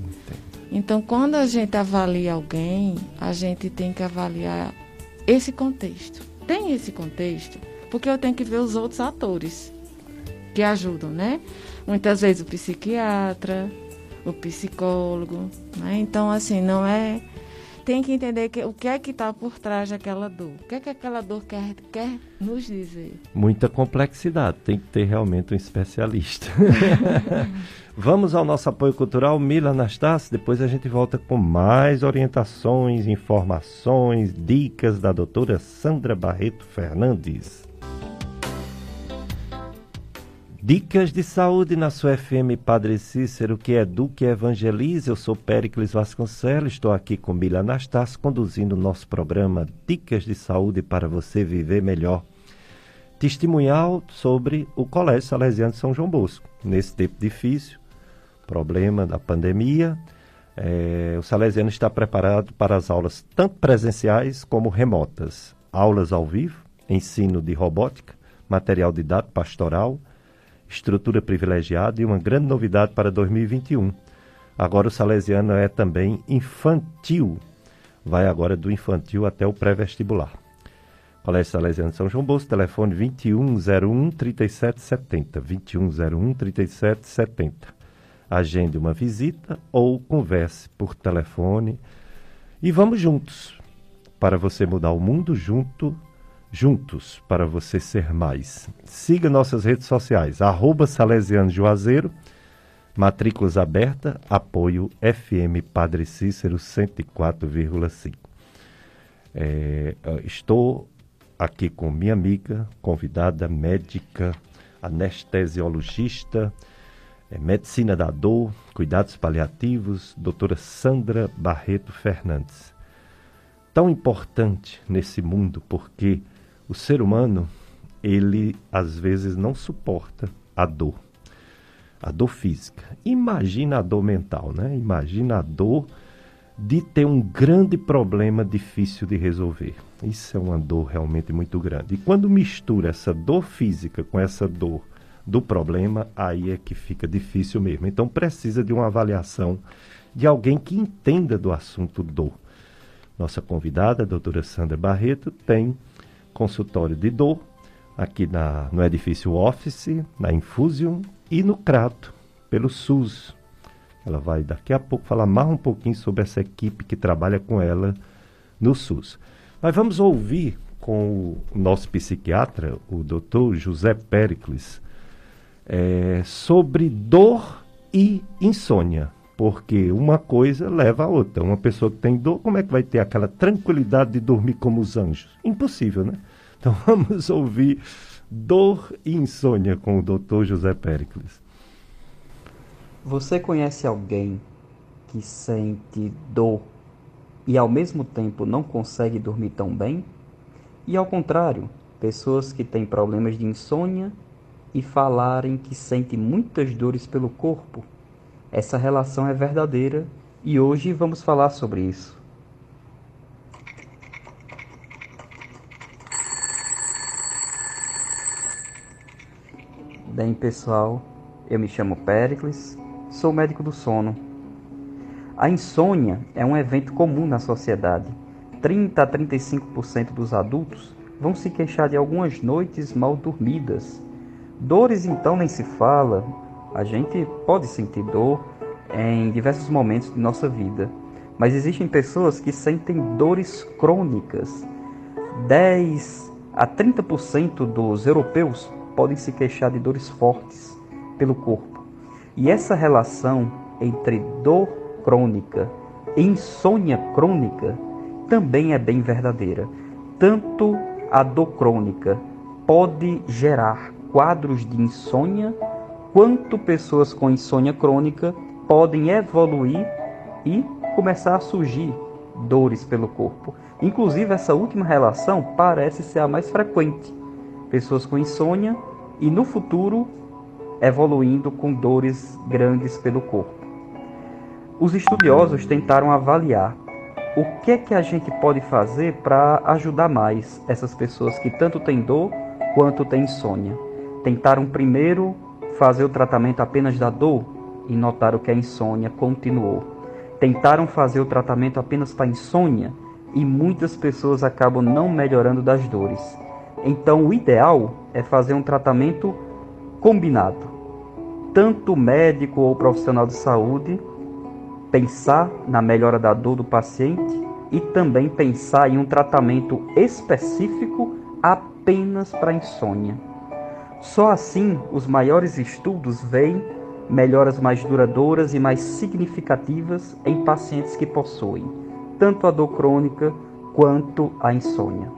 [SPEAKER 16] Então, quando a gente avalia alguém, a gente tem que avaliar esse contexto. Tem esse contexto? Porque eu tenho que ver os outros atores que ajudam, né? Muitas vezes o psiquiatra, o psicólogo, né? Então, assim, não é... Tem que entender que, o que é que está por trás daquela dor. O que é que aquela dor quer, quer nos dizer.
[SPEAKER 1] Muita complexidade. Tem que ter realmente um especialista. [LAUGHS] Vamos ao nosso apoio cultural, Mila Anastácio. Depois a gente volta com mais orientações, informações, dicas da doutora Sandra Barreto Fernandes. Dicas de saúde na sua FM Padre Cícero, que educa e evangeliza. Eu sou Péricles Vasconcelos, estou aqui com Bila Anastácio, conduzindo o nosso programa Dicas de Saúde para você viver melhor. Testemunhal sobre o Colégio Salesiano de São João Bosco. Nesse tempo difícil, problema da pandemia, é, o Salesiano está preparado para as aulas tanto presenciais como remotas. Aulas ao vivo, ensino de robótica, material didático pastoral, estrutura privilegiada e uma grande novidade para 2021. Agora o Salesiano é também infantil. Vai agora do infantil até o pré-vestibular. Colégio Salesiano de São João Bosco, telefone 2101 3770. 2101 3770. Agende uma visita ou converse por telefone e vamos juntos para você mudar o mundo junto, juntos para você ser mais. Siga nossas redes sociais, arroba Salesiano Juazeiro, matrículas aberta, apoio FM Padre Cícero 104,5. É, estou aqui com minha amiga, convidada médica, anestesiologista, é, medicina da dor, cuidados paliativos, doutora Sandra Barreto Fernandes. Tão importante nesse mundo porque o ser humano, ele às vezes não suporta a dor, a dor física. Imagina a dor mental, né? Imagina a dor de ter um grande problema difícil de resolver. Isso é uma dor realmente muito grande. E quando mistura essa dor física com essa dor do problema, aí é que fica difícil mesmo. Então precisa de uma avaliação de alguém que entenda do assunto dor. Nossa convidada, a doutora Sandra Barreto, tem consultório de dor aqui na, no edifício Office, na Infusion e no Crato, pelo SUS. Ela vai daqui a pouco falar mais um pouquinho sobre essa equipe que trabalha com ela no SUS. Mas vamos ouvir com o nosso psiquiatra, o doutor José Pericles, é, sobre dor e insônia. Porque uma coisa leva a outra. Uma pessoa que tem dor, como é que vai ter aquela tranquilidade de dormir como os anjos? Impossível, né? Então [LAUGHS] vamos ouvir Dor e Insônia com o doutor José Pericles.
[SPEAKER 17] Você conhece alguém que sente dor e ao mesmo tempo não consegue dormir tão bem? E ao contrário, pessoas que têm problemas de insônia e falarem que sentem muitas dores pelo corpo. Essa relação é verdadeira e hoje vamos falar sobre isso. Bem, pessoal, eu me chamo Pericles, sou médico do sono a insônia é um evento comum na sociedade. 30 a 35% dos adultos vão se queixar de algumas noites mal dormidas. Dores então nem se fala. A gente pode sentir dor em diversos momentos de nossa vida, mas existem pessoas que sentem dores crônicas. 10 a 30% dos europeus podem se queixar de dores fortes pelo corpo. E essa relação entre dor crônica, insônia crônica, também é bem verdadeira. Tanto a dor crônica pode gerar quadros de insônia, quanto pessoas com insônia crônica podem evoluir e começar a surgir dores pelo corpo. Inclusive, essa última relação parece ser a mais frequente. Pessoas com insônia e no futuro evoluindo com dores grandes pelo corpo. Os estudiosos tentaram avaliar o que é que a gente pode fazer para ajudar mais essas pessoas que tanto têm dor quanto têm insônia. Tentaram primeiro fazer o tratamento apenas da dor e notaram que a insônia continuou. Tentaram fazer o tratamento apenas para insônia e muitas pessoas acabam não melhorando das dores. Então, o ideal é fazer um tratamento combinado. Tanto o médico ou o profissional de saúde pensar na melhora da dor do paciente e também pensar em um tratamento específico apenas para insônia. Só assim os maiores estudos veem melhoras mais duradouras e mais significativas em pacientes que possuem tanto a dor crônica quanto a insônia.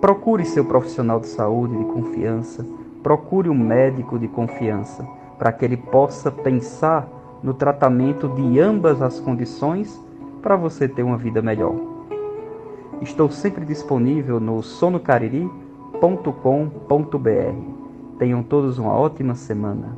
[SPEAKER 17] Procure seu profissional de saúde de confiança, procure um médico de confiança para que ele possa pensar no tratamento de ambas as condições para você ter uma vida melhor. Estou sempre disponível no sonocariri.com.br. Tenham todos uma ótima semana.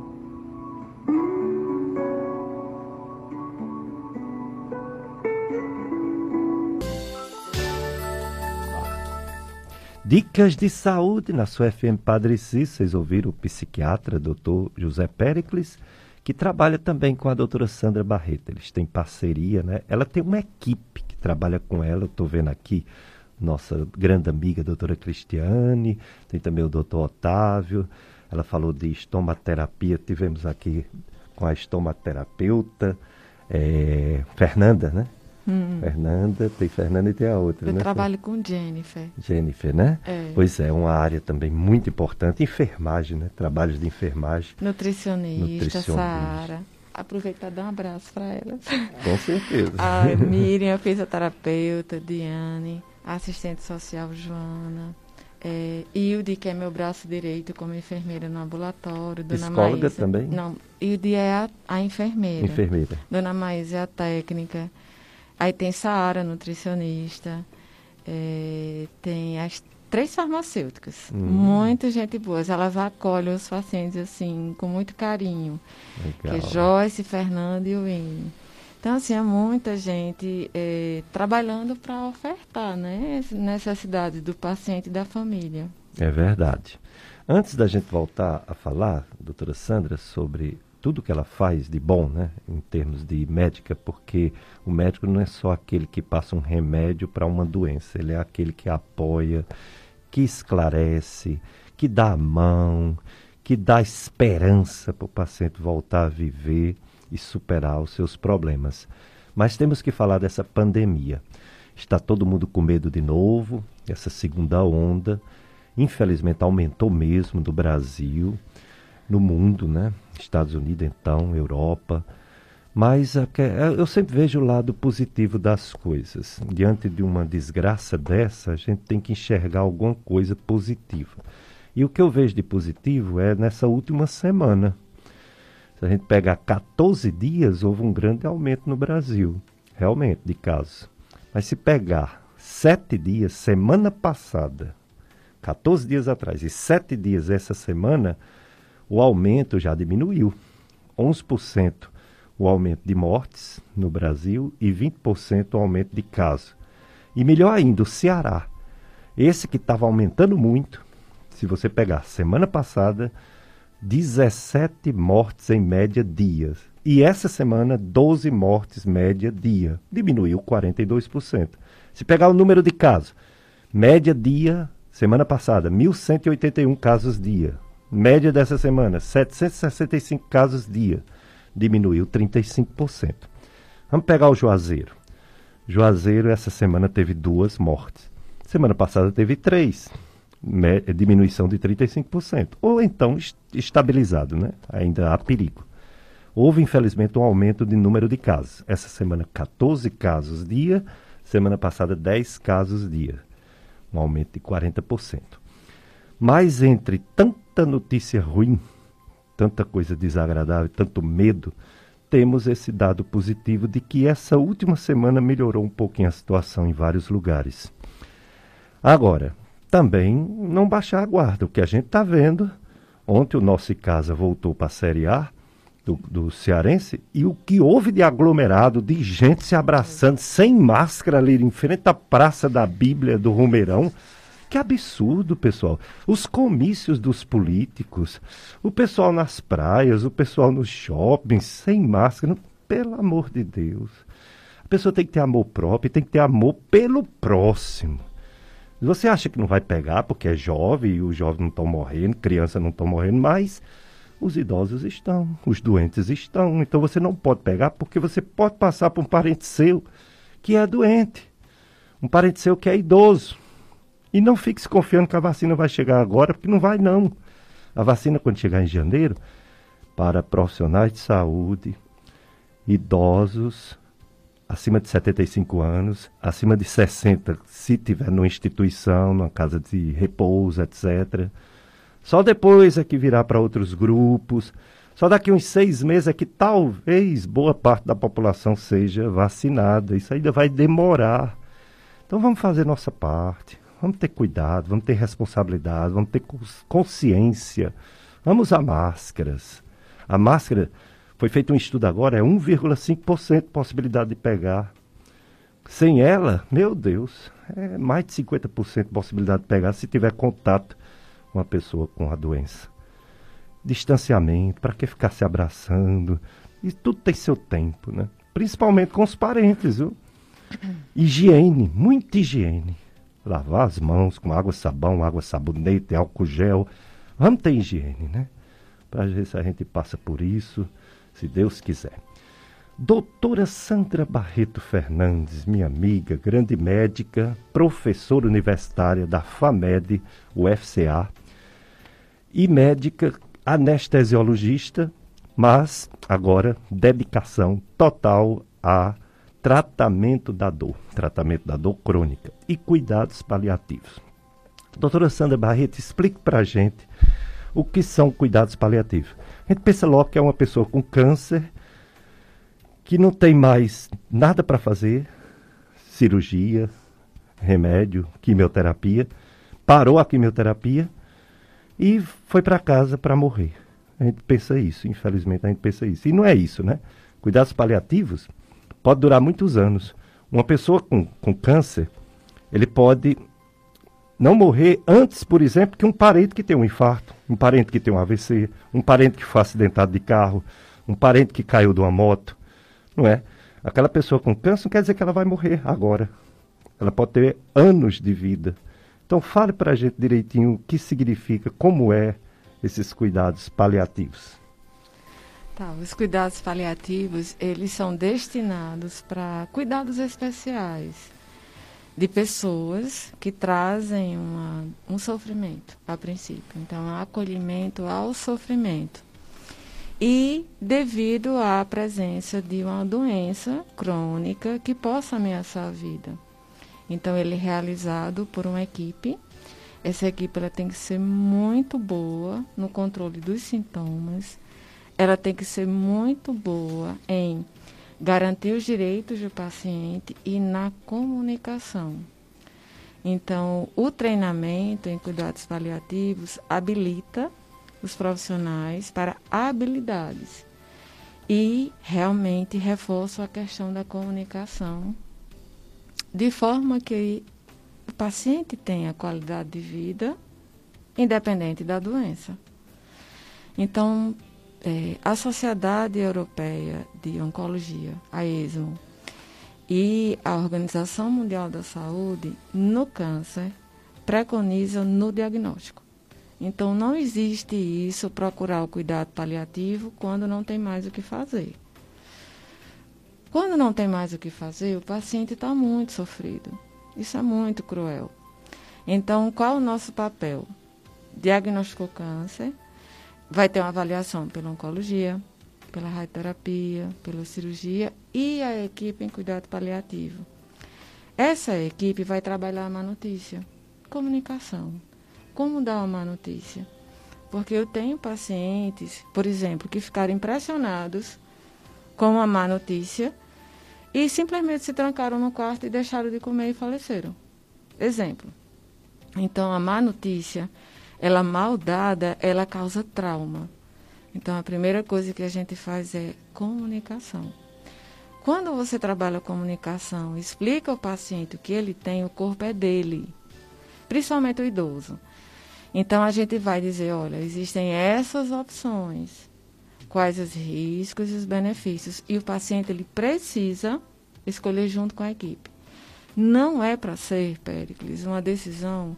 [SPEAKER 1] Dicas de saúde na sua FM Padre Cis. Vocês ouviram o psiquiatra, doutor José Pericles que trabalha também com a doutora Sandra Barreto. Eles têm parceria, né? Ela tem uma equipe que trabalha com ela, eu estou vendo aqui nossa grande amiga, doutora Cristiane, tem também o doutor Otávio. Ela falou de estomaterapia, tivemos aqui com a estomaterapeuta é, Fernanda, né? Hum. Fernanda, tem Fernanda e tem a outra,
[SPEAKER 16] Eu
[SPEAKER 1] né?
[SPEAKER 16] trabalho com Jennifer.
[SPEAKER 1] Jennifer, né?
[SPEAKER 16] É.
[SPEAKER 1] Pois é, uma área também muito importante, enfermagem, né? Trabalhos de enfermagem.
[SPEAKER 16] Nutricionista,
[SPEAKER 1] Nutricionista.
[SPEAKER 16] Sara. Aproveito para dar um abraço para elas.
[SPEAKER 1] Com certeza.
[SPEAKER 16] A [LAUGHS] Miriam, fisioterapeuta, Diane, a assistente social Joana. É, Hilde, que é meu braço direito como enfermeira no ambulatório. Dona
[SPEAKER 1] Psicóloga
[SPEAKER 16] Maísa,
[SPEAKER 1] também?
[SPEAKER 16] Não, Hilde é a, a enfermeira.
[SPEAKER 1] Enfermeira.
[SPEAKER 16] Dona Maísa é a técnica. Aí tem Saara, nutricionista. É, tem as três farmacêuticas.
[SPEAKER 1] Hum.
[SPEAKER 16] Muita gente boa. Elas acolhem os pacientes assim, com muito carinho. Que é
[SPEAKER 1] Legal.
[SPEAKER 16] Joyce, Fernando e o Winnie. Então, assim, é muita gente é, trabalhando para ofertar né, as necessidades do paciente e da família.
[SPEAKER 1] É verdade. Antes da gente voltar a falar, doutora Sandra, sobre tudo que ela faz de bom, né, em termos de médica, porque o médico não é só aquele que passa um remédio para uma doença, ele é aquele que apoia, que esclarece, que dá a mão, que dá esperança para o paciente voltar a viver e superar os seus problemas. Mas temos que falar dessa pandemia. Está todo mundo com medo de novo, essa segunda onda. Infelizmente aumentou mesmo no Brasil, no mundo, né? Estados Unidos, então, Europa. Mas eu sempre vejo o lado positivo das coisas. Diante de uma desgraça dessa, a gente tem que enxergar alguma coisa positiva. E o que eu vejo de positivo é nessa última semana. Se a gente pegar 14 dias, houve um grande aumento no Brasil, realmente, de casos. Mas se pegar sete dias, semana passada, 14 dias atrás, e sete dias essa semana, o aumento já diminuiu. 11% o aumento de mortes no Brasil e 20% o aumento de casos. E melhor ainda, o Ceará. Esse que estava aumentando muito, se você pegar semana passada, 17 mortes em média dias. E essa semana, 12 mortes média dia. Diminuiu 42%. Se pegar o número de casos, média dia, semana passada, 1.181 casos dia. Média dessa semana, 765 casos dia. Diminuiu 35%. Vamos pegar o Juazeiro. Juazeiro, essa semana, teve duas mortes. Semana passada teve três. Me- diminuição de 35%. Ou então est- estabilizado, né? Ainda há perigo. Houve, infelizmente, um aumento de número de casos. Essa semana, 14 casos dia. Semana passada, 10 casos dia. Um aumento de 40%. Mas entre tanta notícia ruim, tanta coisa desagradável, tanto medo, temos esse dado positivo de que essa última semana melhorou um pouquinho a situação em vários lugares. Agora, também não baixar a guarda. O que a gente está vendo, ontem o nosso Casa voltou para a Série A do, do Cearense e o que houve de aglomerado, de gente se abraçando, sem máscara ali em frente à Praça da Bíblia do Romeirão. Que absurdo, pessoal. Os comícios dos políticos, o pessoal nas praias, o pessoal nos shoppings, sem máscara. Pelo amor de Deus. A pessoa tem que ter amor próprio, tem que ter amor pelo próximo. Você acha que não vai pegar porque é jovem e os jovens não estão morrendo, crianças não estão morrendo, mas os idosos estão, os doentes estão. Então você não pode pegar porque você pode passar para um parente seu que é doente, um parente seu que é idoso. E não fique se confiando que a vacina vai chegar agora, porque não vai não. A vacina quando chegar em janeiro, para profissionais de saúde, idosos, acima de 75 anos, acima de 60, se tiver numa instituição, numa casa de repouso, etc. Só depois é que virá para outros grupos. Só daqui uns seis meses é que talvez boa parte da população seja vacinada. Isso ainda vai demorar. Então vamos fazer nossa parte. Vamos ter cuidado, vamos ter responsabilidade, vamos ter cons- consciência. Vamos usar máscaras. A máscara, foi feito um estudo agora, é 1,5% possibilidade de pegar. Sem ela, meu Deus, é mais de 50% possibilidade de pegar se tiver contato com uma pessoa com a doença. Distanciamento, para que ficar se abraçando? E tudo tem seu tempo, né? Principalmente com os parentes, viu? Higiene, muita higiene. lavar as mãos com água, sabão, água, sabonete, álcool gel. Vamos ter higiene, né? Para ver se a gente passa por isso, se Deus quiser. Doutora Sandra Barreto Fernandes, minha amiga, grande médica, professora universitária da FAMED, UFCA, e médica anestesiologista, mas agora dedicação total a tratamento da dor, tratamento da dor crônica e cuidados paliativos. Doutora Sandra Barreto, explique para a gente o que são cuidados paliativos. A gente pensa logo que é uma pessoa com câncer que não tem mais nada para fazer, cirurgia, remédio, quimioterapia, parou a quimioterapia e foi para casa para morrer. A gente pensa isso, infelizmente a gente pensa isso. E não é isso, né? Cuidados paliativos pode durar muitos anos. Uma pessoa com, com câncer, ele pode não morrer antes, por exemplo, que um parente que tem um infarto, um parente que tem um AVC, um parente que foi acidentado de carro, um parente que caiu de uma moto, não é? Aquela pessoa com câncer não quer dizer que ela vai morrer agora. Ela pode ter anos de vida. Então fale para a gente direitinho o que significa, como é esses cuidados paliativos.
[SPEAKER 16] Tá, os cuidados paliativos, eles são destinados para cuidados especiais de pessoas que trazem uma, um sofrimento, a princípio. Então, acolhimento ao sofrimento. E devido à presença de uma doença crônica que possa ameaçar a vida. Então, ele é realizado por uma equipe. Essa equipe ela tem que ser muito boa no controle dos sintomas, ela tem que ser muito boa em garantir os direitos do paciente e na comunicação. Então, o treinamento em cuidados paliativos habilita os profissionais para habilidades e realmente reforça a questão da comunicação, de forma que o paciente tenha qualidade de vida independente da doença. Então, é, a Sociedade Europeia de Oncologia, a ESMO, e a Organização Mundial da Saúde, no câncer, preconizam no diagnóstico. Então, não existe isso, procurar o cuidado paliativo quando não tem mais o que fazer. Quando não tem mais o que fazer, o paciente está muito sofrido. Isso é muito cruel. Então, qual o nosso papel? Diagnosticou câncer, vai ter uma avaliação pela oncologia, pela radioterapia, pela cirurgia e a equipe em cuidado paliativo. Essa equipe vai trabalhar a má notícia, comunicação. Como dar uma má notícia? Porque eu tenho pacientes, por exemplo, que ficaram impressionados com a má notícia e simplesmente se trancaram no quarto e deixaram de comer e faleceram. Exemplo. Então, a má notícia ela mal dada, ela causa trauma. Então, a primeira coisa que a gente faz é comunicação. Quando você trabalha comunicação, explica ao paciente o que ele tem, o corpo é dele, principalmente o idoso. Então, a gente vai dizer: olha, existem essas opções, quais os riscos e os benefícios. E o paciente ele precisa escolher junto com a equipe. Não é para ser, Péricles, uma decisão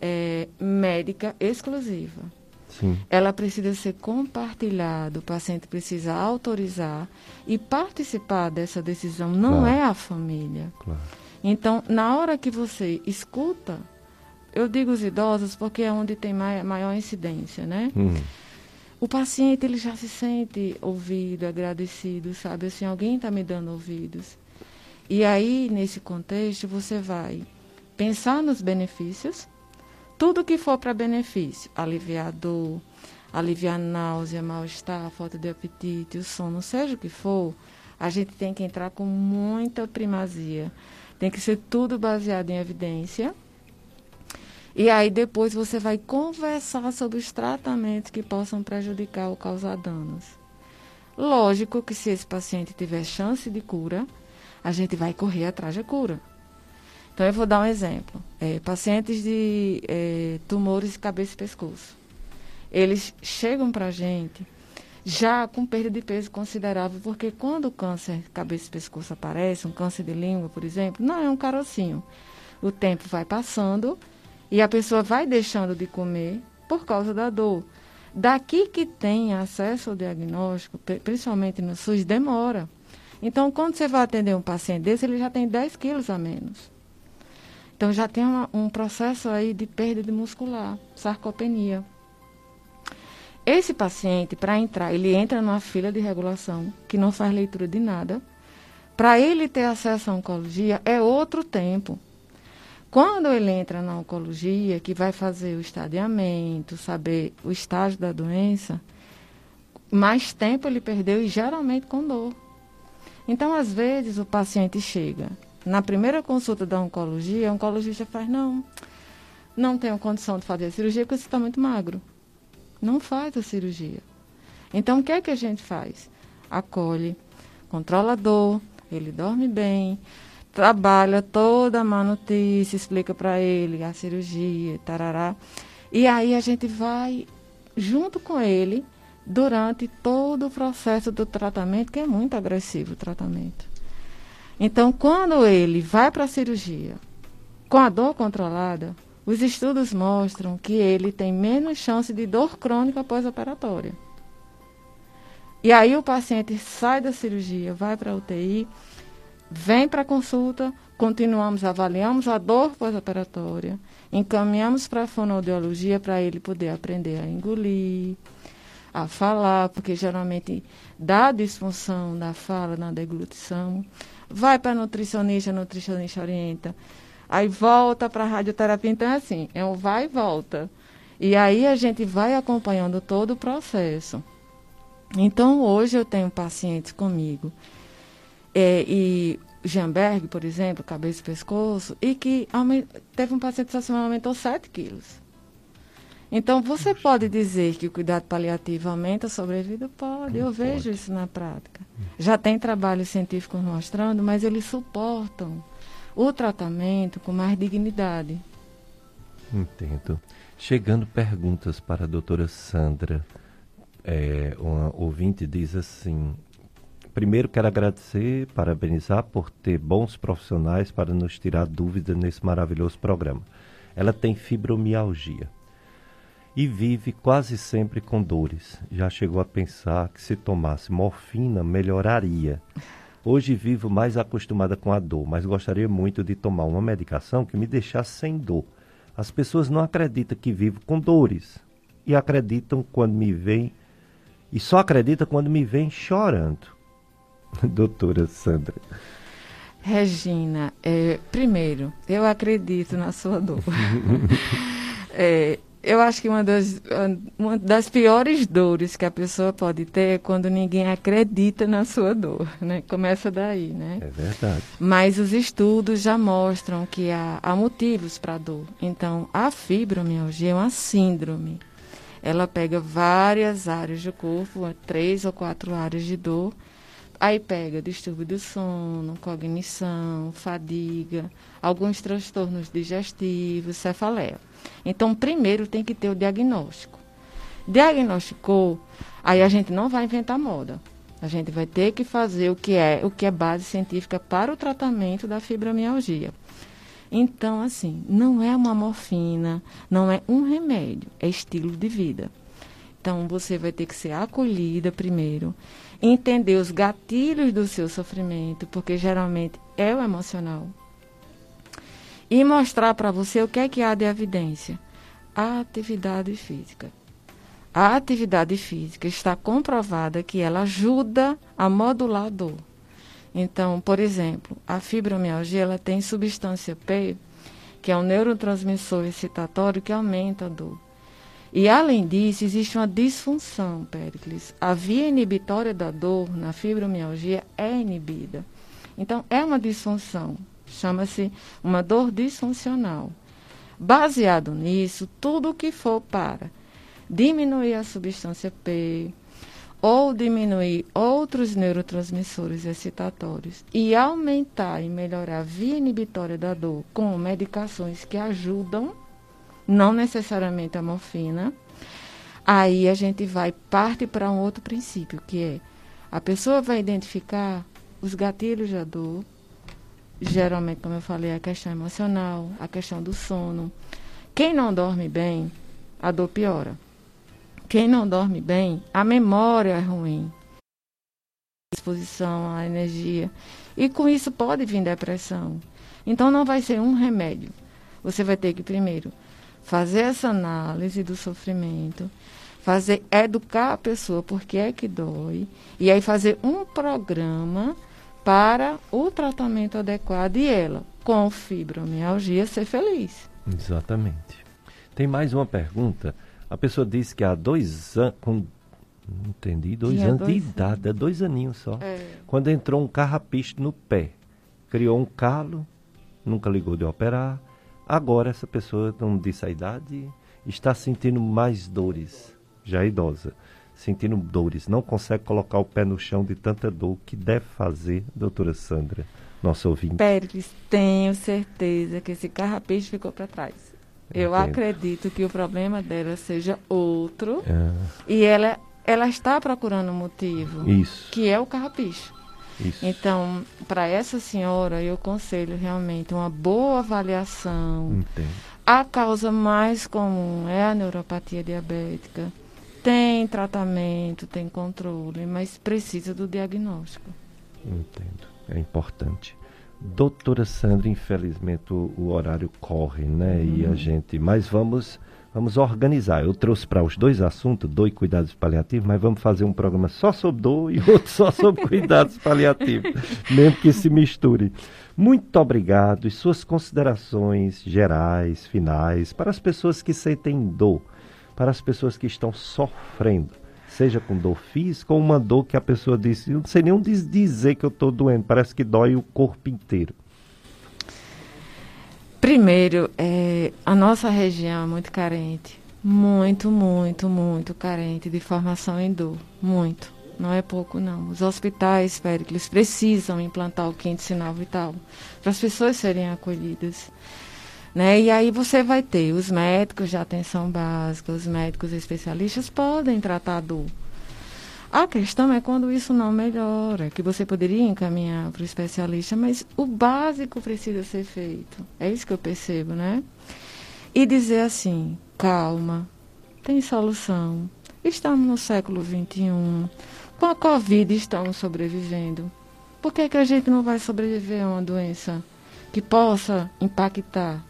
[SPEAKER 16] é, médica exclusiva. Sim. Ela precisa ser compartilhada, o paciente precisa autorizar e participar dessa decisão não claro. é a família. Claro. Então, na hora que você escuta, eu digo os idosos porque é onde tem mai, maior incidência, né? Hum. O paciente ele já se sente ouvido, agradecido, sabe? Assim, alguém está me dando ouvidos. E aí, nesse contexto, você vai pensar nos benefícios, tudo que for para benefício, aliviar dor, aliviar náusea, mal-estar, falta de apetite, o sono, seja o que for, a gente tem que entrar com muita primazia. Tem que ser tudo baseado em evidência. E aí depois você vai conversar sobre os tratamentos que possam prejudicar ou causar danos. Lógico que se esse paciente tiver chance de cura, a gente vai correr atrás da cura. Então, eu vou dar um exemplo. É, pacientes de é, tumores de cabeça e pescoço. Eles chegam para a gente já com perda de peso considerável, porque quando o câncer de cabeça e pescoço aparece, um câncer de língua, por exemplo, não é um carocinho. o tempo vai passando e a pessoa vai deixando de comer por causa da dor. Daqui que tem acesso ao diagnóstico, principalmente no SUS, demora. Então, quando você vai atender um paciente desse, ele já tem 10 quilos a menos. Então, já tem uma, um processo aí de perda de muscular, sarcopenia. Esse paciente, para entrar, ele entra numa fila de regulação, que não faz leitura de nada. Para ele ter acesso à oncologia, é outro tempo. Quando ele entra na oncologia, que vai fazer o estadiamento, saber o estágio da doença, mais tempo ele perdeu e geralmente com dor. Então, às vezes, o paciente chega na primeira consulta da oncologia, o oncologista faz, não, não tenho condição de fazer a cirurgia porque você está muito magro não faz a cirurgia. Então, o que é que a gente faz? Acolhe, controla a dor, ele dorme bem, trabalha toda a má notícia, explica para ele a cirurgia, tarará. E aí a gente vai junto com ele durante todo o processo do tratamento, que é muito agressivo o tratamento. Então, quando ele vai para a cirurgia com a dor controlada, os estudos mostram que ele tem menos chance de dor crônica pós-operatória. E aí o paciente sai da cirurgia, vai para a UTI, vem para a consulta, continuamos, avaliamos a dor pós-operatória, encaminhamos para a fonoaudiologia para ele poder aprender a engolir, a falar, porque geralmente dá disfunção da fala na deglutição. Vai para nutricionista, nutricionista orienta aí volta para a radioterapia. Então, é assim, é um vai e volta. E aí a gente vai acompanhando todo o processo. Então, hoje eu tenho pacientes comigo. É, e Jamberg, por exemplo, cabeça e pescoço, e que teve um paciente que aumentou 7 quilos. Então, você pode dizer que o cuidado paliativo aumenta a sobrevida? Pode, eu pode. vejo isso na prática. Já tem trabalhos científicos mostrando, mas eles suportam o tratamento com mais dignidade.
[SPEAKER 1] Entendo. Chegando perguntas para a doutora Sandra. É, uma ouvinte diz assim: primeiro quero agradecer, parabenizar por ter bons profissionais para nos tirar dúvidas nesse maravilhoso programa. Ela tem fibromialgia e vive quase sempre com dores. Já chegou a pensar que se tomasse morfina melhoraria. Hoje vivo mais acostumada com a dor, mas gostaria muito de tomar uma medicação que me deixasse sem dor. As pessoas não acreditam que vivo com dores e acreditam quando me veem e só acreditam quando me veem chorando. [LAUGHS] Doutora Sandra.
[SPEAKER 16] Regina, é, primeiro, eu acredito na sua dor. [LAUGHS] é, eu acho que uma das, uma das piores dores que a pessoa pode ter é quando ninguém acredita na sua dor, né? Começa daí, né?
[SPEAKER 1] É verdade.
[SPEAKER 16] Mas os estudos já mostram que há, há motivos para a dor. Então, a fibromialgia é uma síndrome. Ela pega várias áreas do corpo, três ou quatro áreas de dor. Aí pega distúrbio do sono, cognição, fadiga, alguns transtornos digestivos, cefaleia. Então, primeiro tem que ter o diagnóstico. Diagnosticou, aí a gente não vai inventar moda. A gente vai ter que fazer o que é, o que é base científica para o tratamento da fibromialgia. Então, assim, não é uma morfina, não é um remédio, é estilo de vida. Então, você vai ter que ser acolhida primeiro, entender os gatilhos do seu sofrimento, porque geralmente é o emocional e mostrar para você o que é que há de evidência. A atividade física. A atividade física está comprovada que ela ajuda a modular a dor. Então, por exemplo, a fibromialgia ela tem substância P, que é um neurotransmissor excitatório que aumenta a dor. E além disso, existe uma disfunção, Pericles. A via inibitória da dor na fibromialgia é inibida. Então, é uma disfunção chama-se uma dor disfuncional. Baseado nisso, tudo que for para diminuir a substância P ou diminuir outros neurotransmissores excitatórios e aumentar e melhorar a via inibitória da dor com medicações que ajudam, não necessariamente a morfina, aí a gente vai parte para um outro princípio, que é a pessoa vai identificar os gatilhos da dor, geralmente, como eu falei, a questão emocional, a questão do sono. Quem não dorme bem, a dor piora. Quem não dorme bem, a memória é ruim. A energia. E com isso pode vir depressão. Então não vai ser um remédio. Você vai ter que primeiro fazer essa análise do sofrimento, fazer educar a pessoa porque é que dói, e aí fazer um programa para o tratamento adequado e ela, com fibromialgia, ser feliz.
[SPEAKER 1] Exatamente. Tem mais uma pergunta. A pessoa disse que há dois anos, com não entendi, dois anos
[SPEAKER 16] dois
[SPEAKER 1] de idade, é dois aninhos só.
[SPEAKER 16] É.
[SPEAKER 1] Quando entrou um carrapicho no pé, criou um calo, nunca ligou de operar. Agora essa pessoa não disse a idade, está sentindo mais dores, já é idosa, sentindo dores, não consegue colocar o pé no chão de tanta dor. O que deve fazer, doutora Sandra, nosso ouvinte?
[SPEAKER 16] Péricles, tenho certeza que esse carrapicho ficou para trás. Eu
[SPEAKER 1] Entendo.
[SPEAKER 16] acredito que o problema dela seja outro
[SPEAKER 1] Ah,
[SPEAKER 16] e ela, ela está procurando um motivo,
[SPEAKER 1] Isso.
[SPEAKER 16] que é o carrapicho.
[SPEAKER 1] Isso.
[SPEAKER 16] Então, para essa senhora, eu aconselho realmente uma boa avaliação.
[SPEAKER 1] Entendo.
[SPEAKER 16] A causa mais comum é a neuropatia diabética. Tem tratamento, tem controle, mas precisa do diagnóstico.
[SPEAKER 1] Entendo. É importante. Doutora Sandra, infelizmente o, o horário corre, né? E a gente. Mas vamos, vamos organizar. Eu trouxe para os dois assuntos, dor e cuidados paliativos, mas vamos fazer um programa só sobre dor e outro só sobre cuidados [LAUGHS] paliativos. Mesmo que se misture. Muito obrigado. E suas considerações gerais, finais, para as pessoas que sentem dor, para as pessoas que estão sofrendo seja com dor física ou uma dor que a pessoa disse, eu não sei nem onde diz- dizer que eu estou doendo, parece que dói o corpo inteiro.
[SPEAKER 16] Primeiro, é, a nossa região é muito carente. Muito, muito, muito carente de formação em dor. Muito. Não é pouco, não. Os hospitais, Péricles, precisam implantar o quinto sinal vital para as pessoas serem acolhidas. Né? E aí você vai ter os médicos de atenção básica, os médicos especialistas podem tratar a dor. A questão é quando isso não melhora, que você poderia encaminhar para o especialista, mas o básico precisa ser feito. É isso que eu percebo, né? E dizer assim, calma, tem solução. Estamos no século XXI. Com a Covid estamos sobrevivendo. Por que, que a gente não vai sobreviver a uma doença que possa impactar?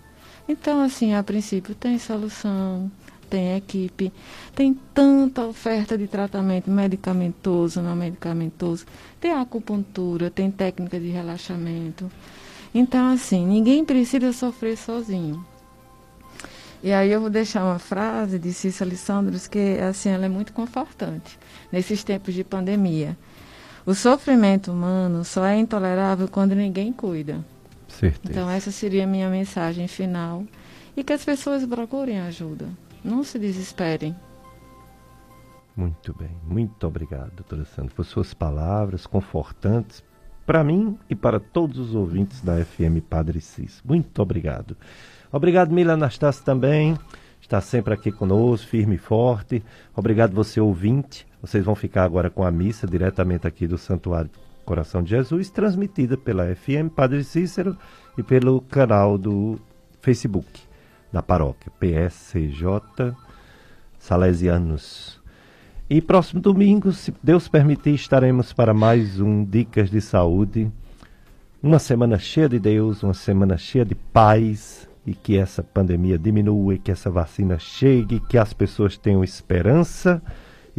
[SPEAKER 16] Então, assim, a princípio tem solução, tem equipe, tem tanta oferta de tratamento medicamentoso, não medicamentoso, tem acupuntura, tem técnica de relaxamento. Então, assim, ninguém precisa sofrer sozinho. E aí eu vou deixar uma frase de Cícia Alessandros que, assim, ela é muito confortante nesses tempos de pandemia. O sofrimento humano só é intolerável quando ninguém cuida.
[SPEAKER 1] Certeza.
[SPEAKER 16] Então, essa seria a minha mensagem final. E que as pessoas procurem ajuda. Não se desesperem.
[SPEAKER 1] Muito bem, muito obrigado, doutora Sandra, por suas palavras confortantes para mim e para todos os ouvintes da FM Padre Cis. Muito obrigado. Obrigado, Mila Anastácio, também. Está sempre aqui conosco, firme e forte. Obrigado, você ouvinte. Vocês vão ficar agora com a missa diretamente aqui do Santuário Coração de Jesus, transmitida pela FM Padre Cícero e pelo canal do Facebook da paróquia PSCJ Salesianos. E próximo domingo, se Deus permitir, estaremos para mais um Dicas de Saúde. Uma semana cheia de Deus, uma semana cheia de paz e que essa pandemia diminua que essa vacina chegue, que as pessoas tenham esperança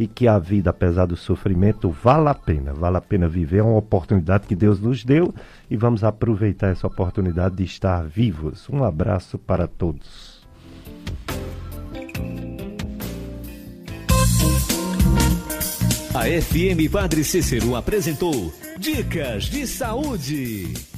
[SPEAKER 1] e que a vida, apesar do sofrimento, vale a pena. Vale a pena viver, é uma oportunidade que Deus nos deu e vamos aproveitar essa oportunidade de estar vivos. Um abraço para todos.
[SPEAKER 4] A FM Padre Cícero apresentou Dicas de Saúde.